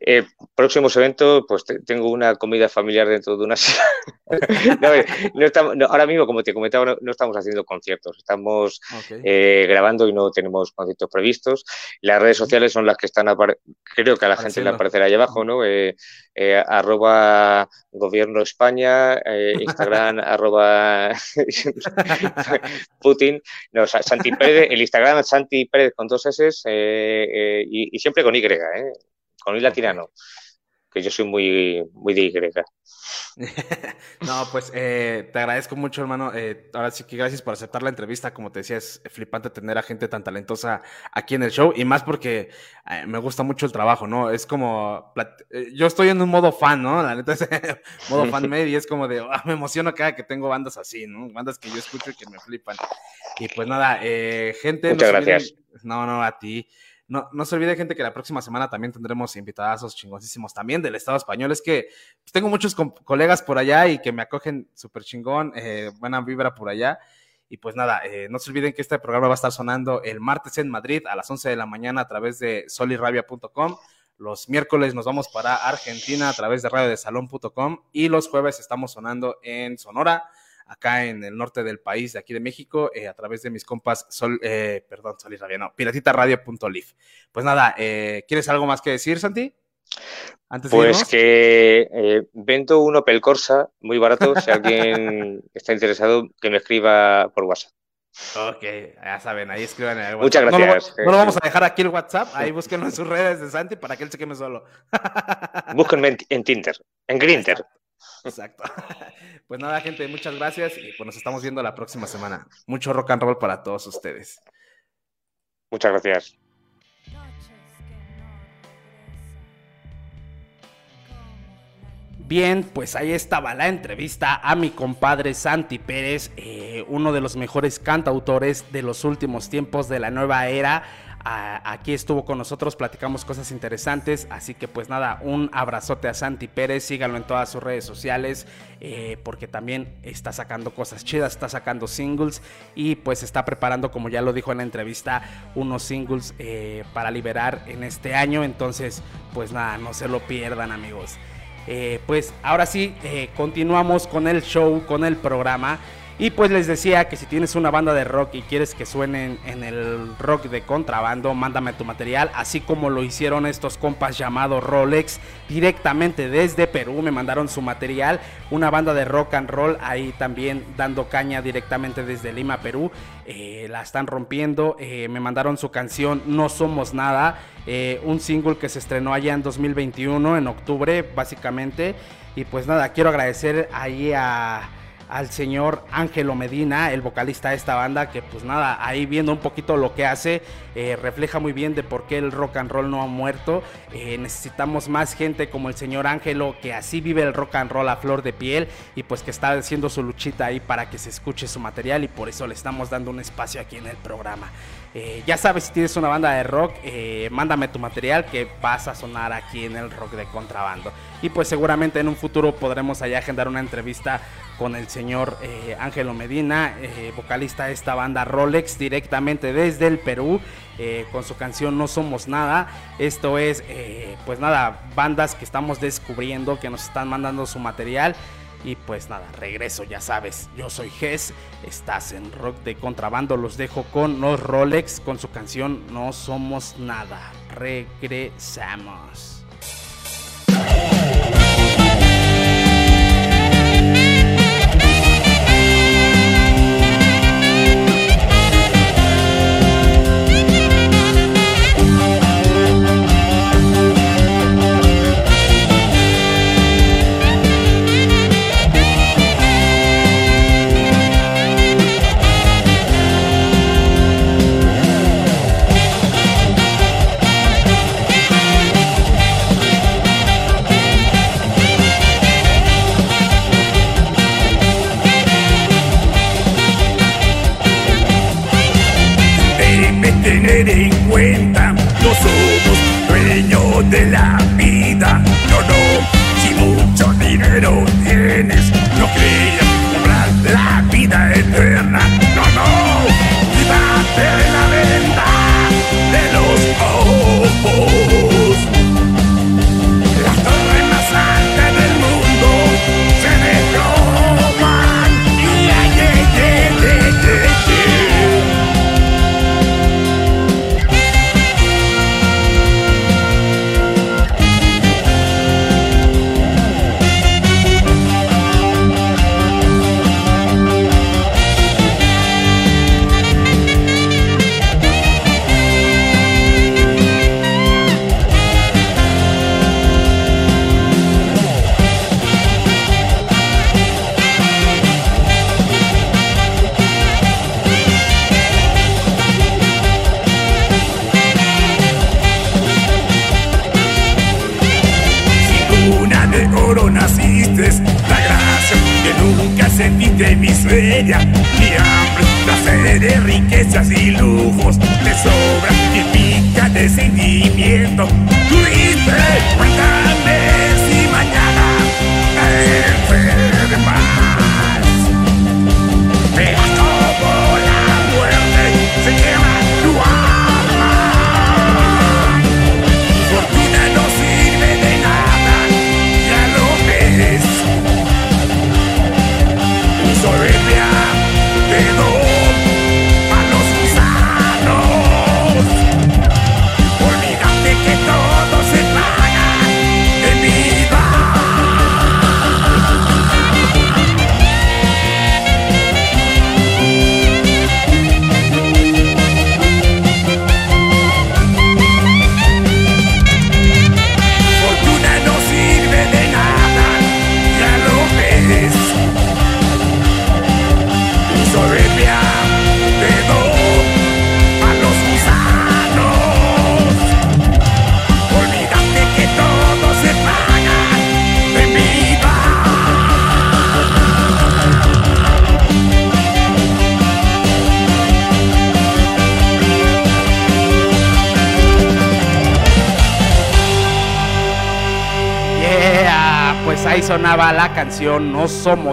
Eh, próximos eventos, pues tengo una comida familiar dentro de una no, ahora mismo, como te comentaba, no, estamos haciendo conciertos, estamos eh, grabando y no tenemos conciertos previstos. Las redes sociales son las que están, creo que a la gente le aparecerá ahí abajo, ¿no? Eh, arroba gobierno España, Instagram arroba Putin, no, Santi Pérez, el Instagram Santi Pérez con dos S y, y, siempre con Y, ¿eh? Con I tirano, que yo soy muy, muy de Y. no, pues eh, te agradezco mucho, hermano. Eh, ahora sí que gracias por aceptar la entrevista. Como te decía, es flipante tener a gente tan talentosa aquí en el show y más porque eh, me gusta mucho el trabajo, ¿no? Es como, yo estoy en un modo fan, ¿no? La neta es modo fan made y es como de, ah, me emociono cada que tengo bandas así, ¿no? Bandas que yo escucho y que me flipan. Y pues nada, gente. Muchas gracias. no, no, a ti. No, se olvide, gente, que la próxima semana también tendremos invitadazos chingosísimos también del Estado español. Es que tengo muchos colegas por allá y que me acogen súper chingón, eh, buena vibra por allá. Y pues nada, eh, no se olviden que este programa va a estar sonando el martes en Madrid a las 11 de la mañana a través de solirrabia.com. Los miércoles nos vamos para Argentina a través de radiodesalón.com y los jueves estamos sonando en Sonora acá en el norte del país, de aquí de México, eh, a través de mis compas, Sol, eh, perdón, Sol y Radio, no. Pues nada, eh, ¿quieres algo más que decir, Santi? Antes pues que vendo un Opel Corsa muy barato, si alguien está interesado, que me escriba por WhatsApp. Ok, ya saben, ahí escriban en el WhatsApp. Muchas gracias. No lo, vamos a dejar aquí el WhatsApp, ahí búsquenlo en sus redes de Santi para que él se queme solo. Búsquenme en, Tinder, en Grinter. Exacto. Pues nada, gente, muchas gracias y pues nos estamos viendo la próxima semana. Mucho rock and roll para todos ustedes. Muchas gracias. Bien, pues ahí estaba la entrevista a mi compadre Santi Pérez, eh, uno de los mejores cantautores de los últimos tiempos de la nueva era aquí estuvo con nosotros, platicamos cosas interesantes, así que pues nada, un abrazote a Santi Pérez, síganlo en todas sus redes sociales, eh, porque también está sacando cosas chidas, está sacando singles y pues está preparando, como ya lo dijo en la entrevista, unos singles eh, para liberar en este año, entonces pues nada, no se lo pierdan amigos. Eh, pues ahora sí, continuamos con el show, con el programa. Y pues les decía que si tienes una banda de rock y quieres que suenen en el rock de contrabando, mándame tu material, así como lo hicieron estos compas llamados Rolex directamente desde Perú, me mandaron su material, una banda de rock and roll ahí también dando caña directamente desde Lima, Perú, eh, la están rompiendo, eh, me mandaron su canción No Somos Nada, eh, un single que se estrenó allá en 2021, en octubre básicamente, y pues nada, quiero agradecer ahí a al señor Ángelo Medina, el vocalista de esta banda, que pues nada, ahí viendo un poquito lo que hace, eh, refleja muy bien de por qué el rock and roll no ha muerto. Eh, necesitamos más gente como el señor Ángelo, que así vive el rock and roll a flor de piel y pues que está haciendo su luchita ahí para que se escuche su material y por eso le estamos dando un espacio aquí en el programa. Eh, ya sabes, si tienes una banda de rock, eh, mándame tu material que vas a sonar aquí en el rock de contrabando. Y pues seguramente en un futuro podremos allá agendar una entrevista con el señor eh, Ángelo Medina, vocalista de esta banda Rolex, directamente desde el Perú, con su canción No Somos Nada. Esto es, pues nada, bandas que estamos descubriendo, que nos están mandando su material. Y pues nada, regreso, ya sabes. Yo soy Gess, estás en rock de contrabando. Los dejo con los Rolex con su canción No Somos Nada. Regresamos.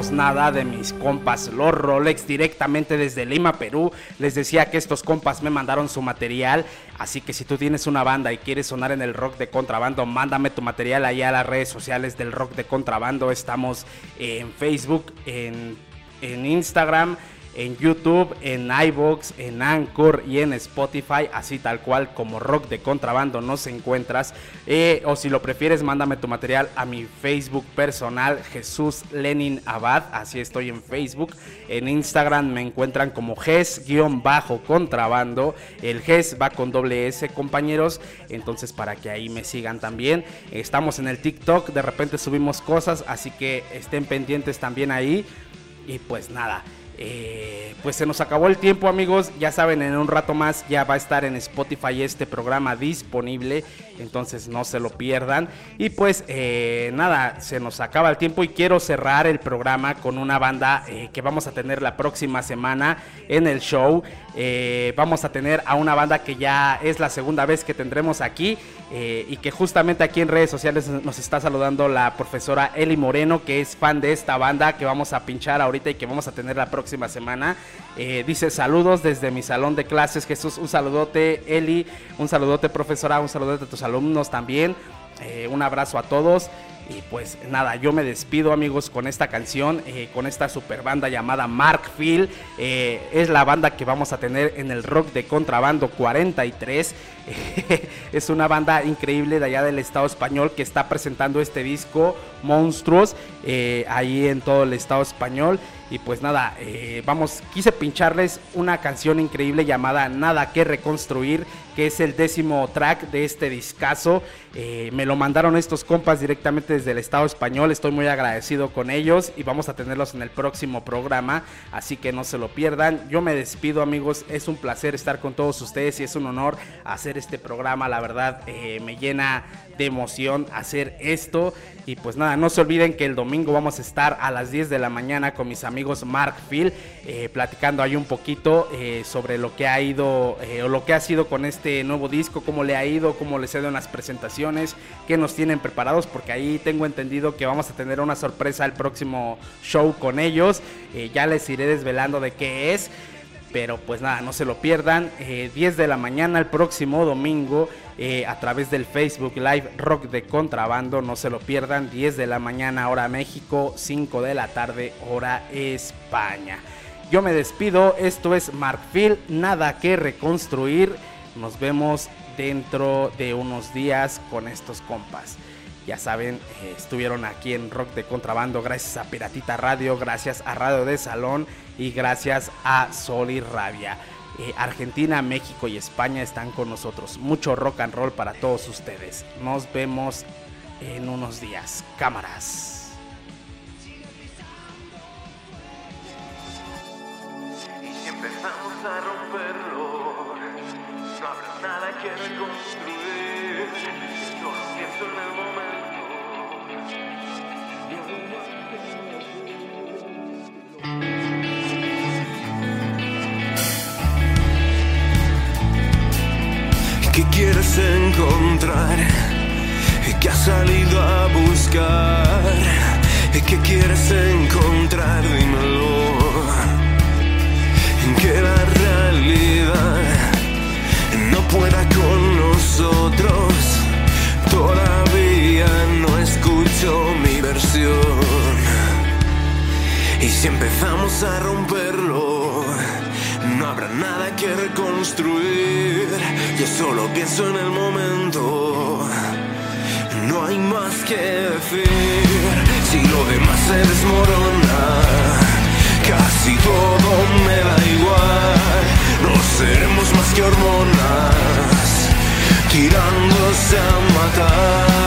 Nada de mis compas Los Rolex directamente desde Lima, Perú. Les decía que estos compas me mandaron su material, así que si tú tienes una banda y quieres sonar en el rock de contrabando, mándame tu material ahí a las redes sociales del rock de contrabando. Estamos en Facebook, en, en Instagram en YouTube, en iBox, en Anchor y en Spotify, así tal cual como Rock de Contrabando nos encuentras. Eh, o si lo prefieres, mándame tu material a mi Facebook personal, Jesús Lenin Abad, así estoy en Facebook. En Instagram me encuentran como GES-contrabando. El GES va con doble S, compañeros. Entonces, para que ahí me sigan también. Estamos en el TikTok, de repente subimos cosas, así que estén pendientes también ahí. Y pues nada. Eh, pues se nos acabó el tiempo amigos, ya saben en un rato más ya va a estar en Spotify este programa disponible, entonces no se lo pierdan. Y pues eh, nada, se nos acaba el tiempo y quiero cerrar el programa con una banda eh, que vamos a tener la próxima semana en el show. Eh, vamos a tener a una banda que ya es la segunda vez que tendremos aquí eh, y que justamente aquí en redes sociales nos está saludando la profesora Eli Moreno, que es fan de esta banda que vamos a pinchar ahorita y que vamos a tener la próxima semana. Eh, dice saludos desde mi salón de clases, Jesús, un saludote Eli, un saludote profesora, un saludote a tus alumnos también. Un abrazo a todos. Y pues nada, yo me despido amigos con esta canción, eh, con esta super banda llamada Mark Phil. Eh, es la banda que vamos a tener en el rock de contrabando 43. es una banda increíble de allá del estado español que está presentando este disco Monstruos eh, ahí en todo el estado español. Y pues nada, eh, vamos, quise pincharles una canción increíble llamada Nada que reconstruir, que es el décimo track de este discazo. Eh, me lo mandaron estos compas directamente desde el estado español, estoy muy agradecido con ellos y vamos a tenerlos en el próximo programa, así que no se lo pierdan. Yo me despido amigos, es un placer estar con todos ustedes y es un honor hacer este programa, la verdad eh, me llena de emoción hacer esto. Y pues nada, no se olviden que el domingo vamos a estar a las 10 de la mañana con mis amigos Mark Phil, eh, platicando ahí un poquito eh, sobre lo que ha ido o lo que ha sido con este nuevo disco, cómo le ha ido, cómo les ha ido en las presentaciones, qué nos tienen preparados, porque ahí tengo entendido que vamos a tener una sorpresa el próximo show con ellos. ya les iré desvelando de qué es. Pero pues nada, no se lo pierdan. 10 de la mañana el próximo domingo eh, a través del Facebook Live Rock de Contrabando. No se lo pierdan. 10 de la mañana hora México, 5 de la tarde hora España. Yo me despido. Esto es Markfield. Nada que reconstruir. Nos vemos dentro de unos días con estos compas. Ya saben, eh, estuvieron aquí en Rock de Contrabando gracias a Piratita Radio, gracias a Radio de Salón y gracias a Sol y Rabia. Eh, Argentina, México y España están con nosotros. Mucho rock and roll para todos ustedes. Nos vemos en unos días. Cámaras. Empezamos a romperlo, no habrá nada que reconstruir. Solo pienso en el momento. ¿Qué quieres encontrar? ¿Qué has salido a buscar? ¿Qué quieres encontrar? Dímelo. Que la realidad no pueda con nosotros. Todavía no escucho mi versión. Y si empezamos a romperlo no habrá nada que reconstruir. Yo solo pienso en el momento. No hay más que decir. Si lo demás se desmorona, casi todo me da igual. No seremos más que hormonas tirándose a matar.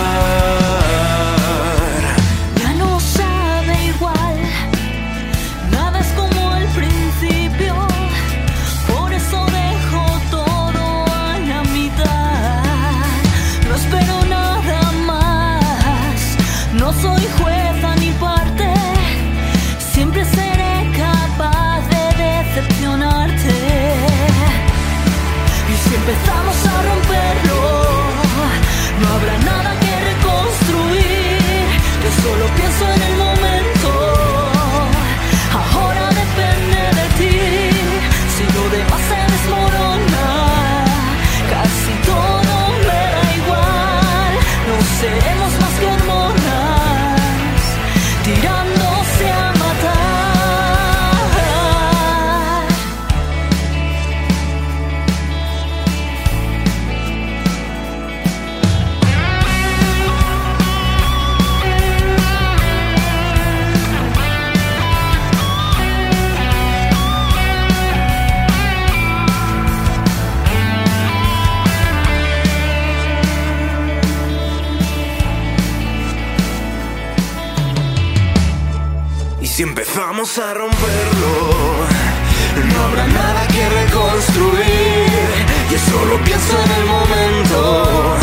en el momento.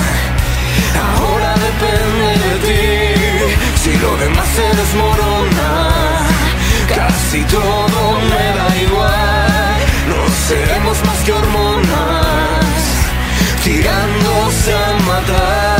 Ahora depende de ti. Si lo demás se desmorona, casi todo me da igual. No seremos más que hormonas tirándose a matar.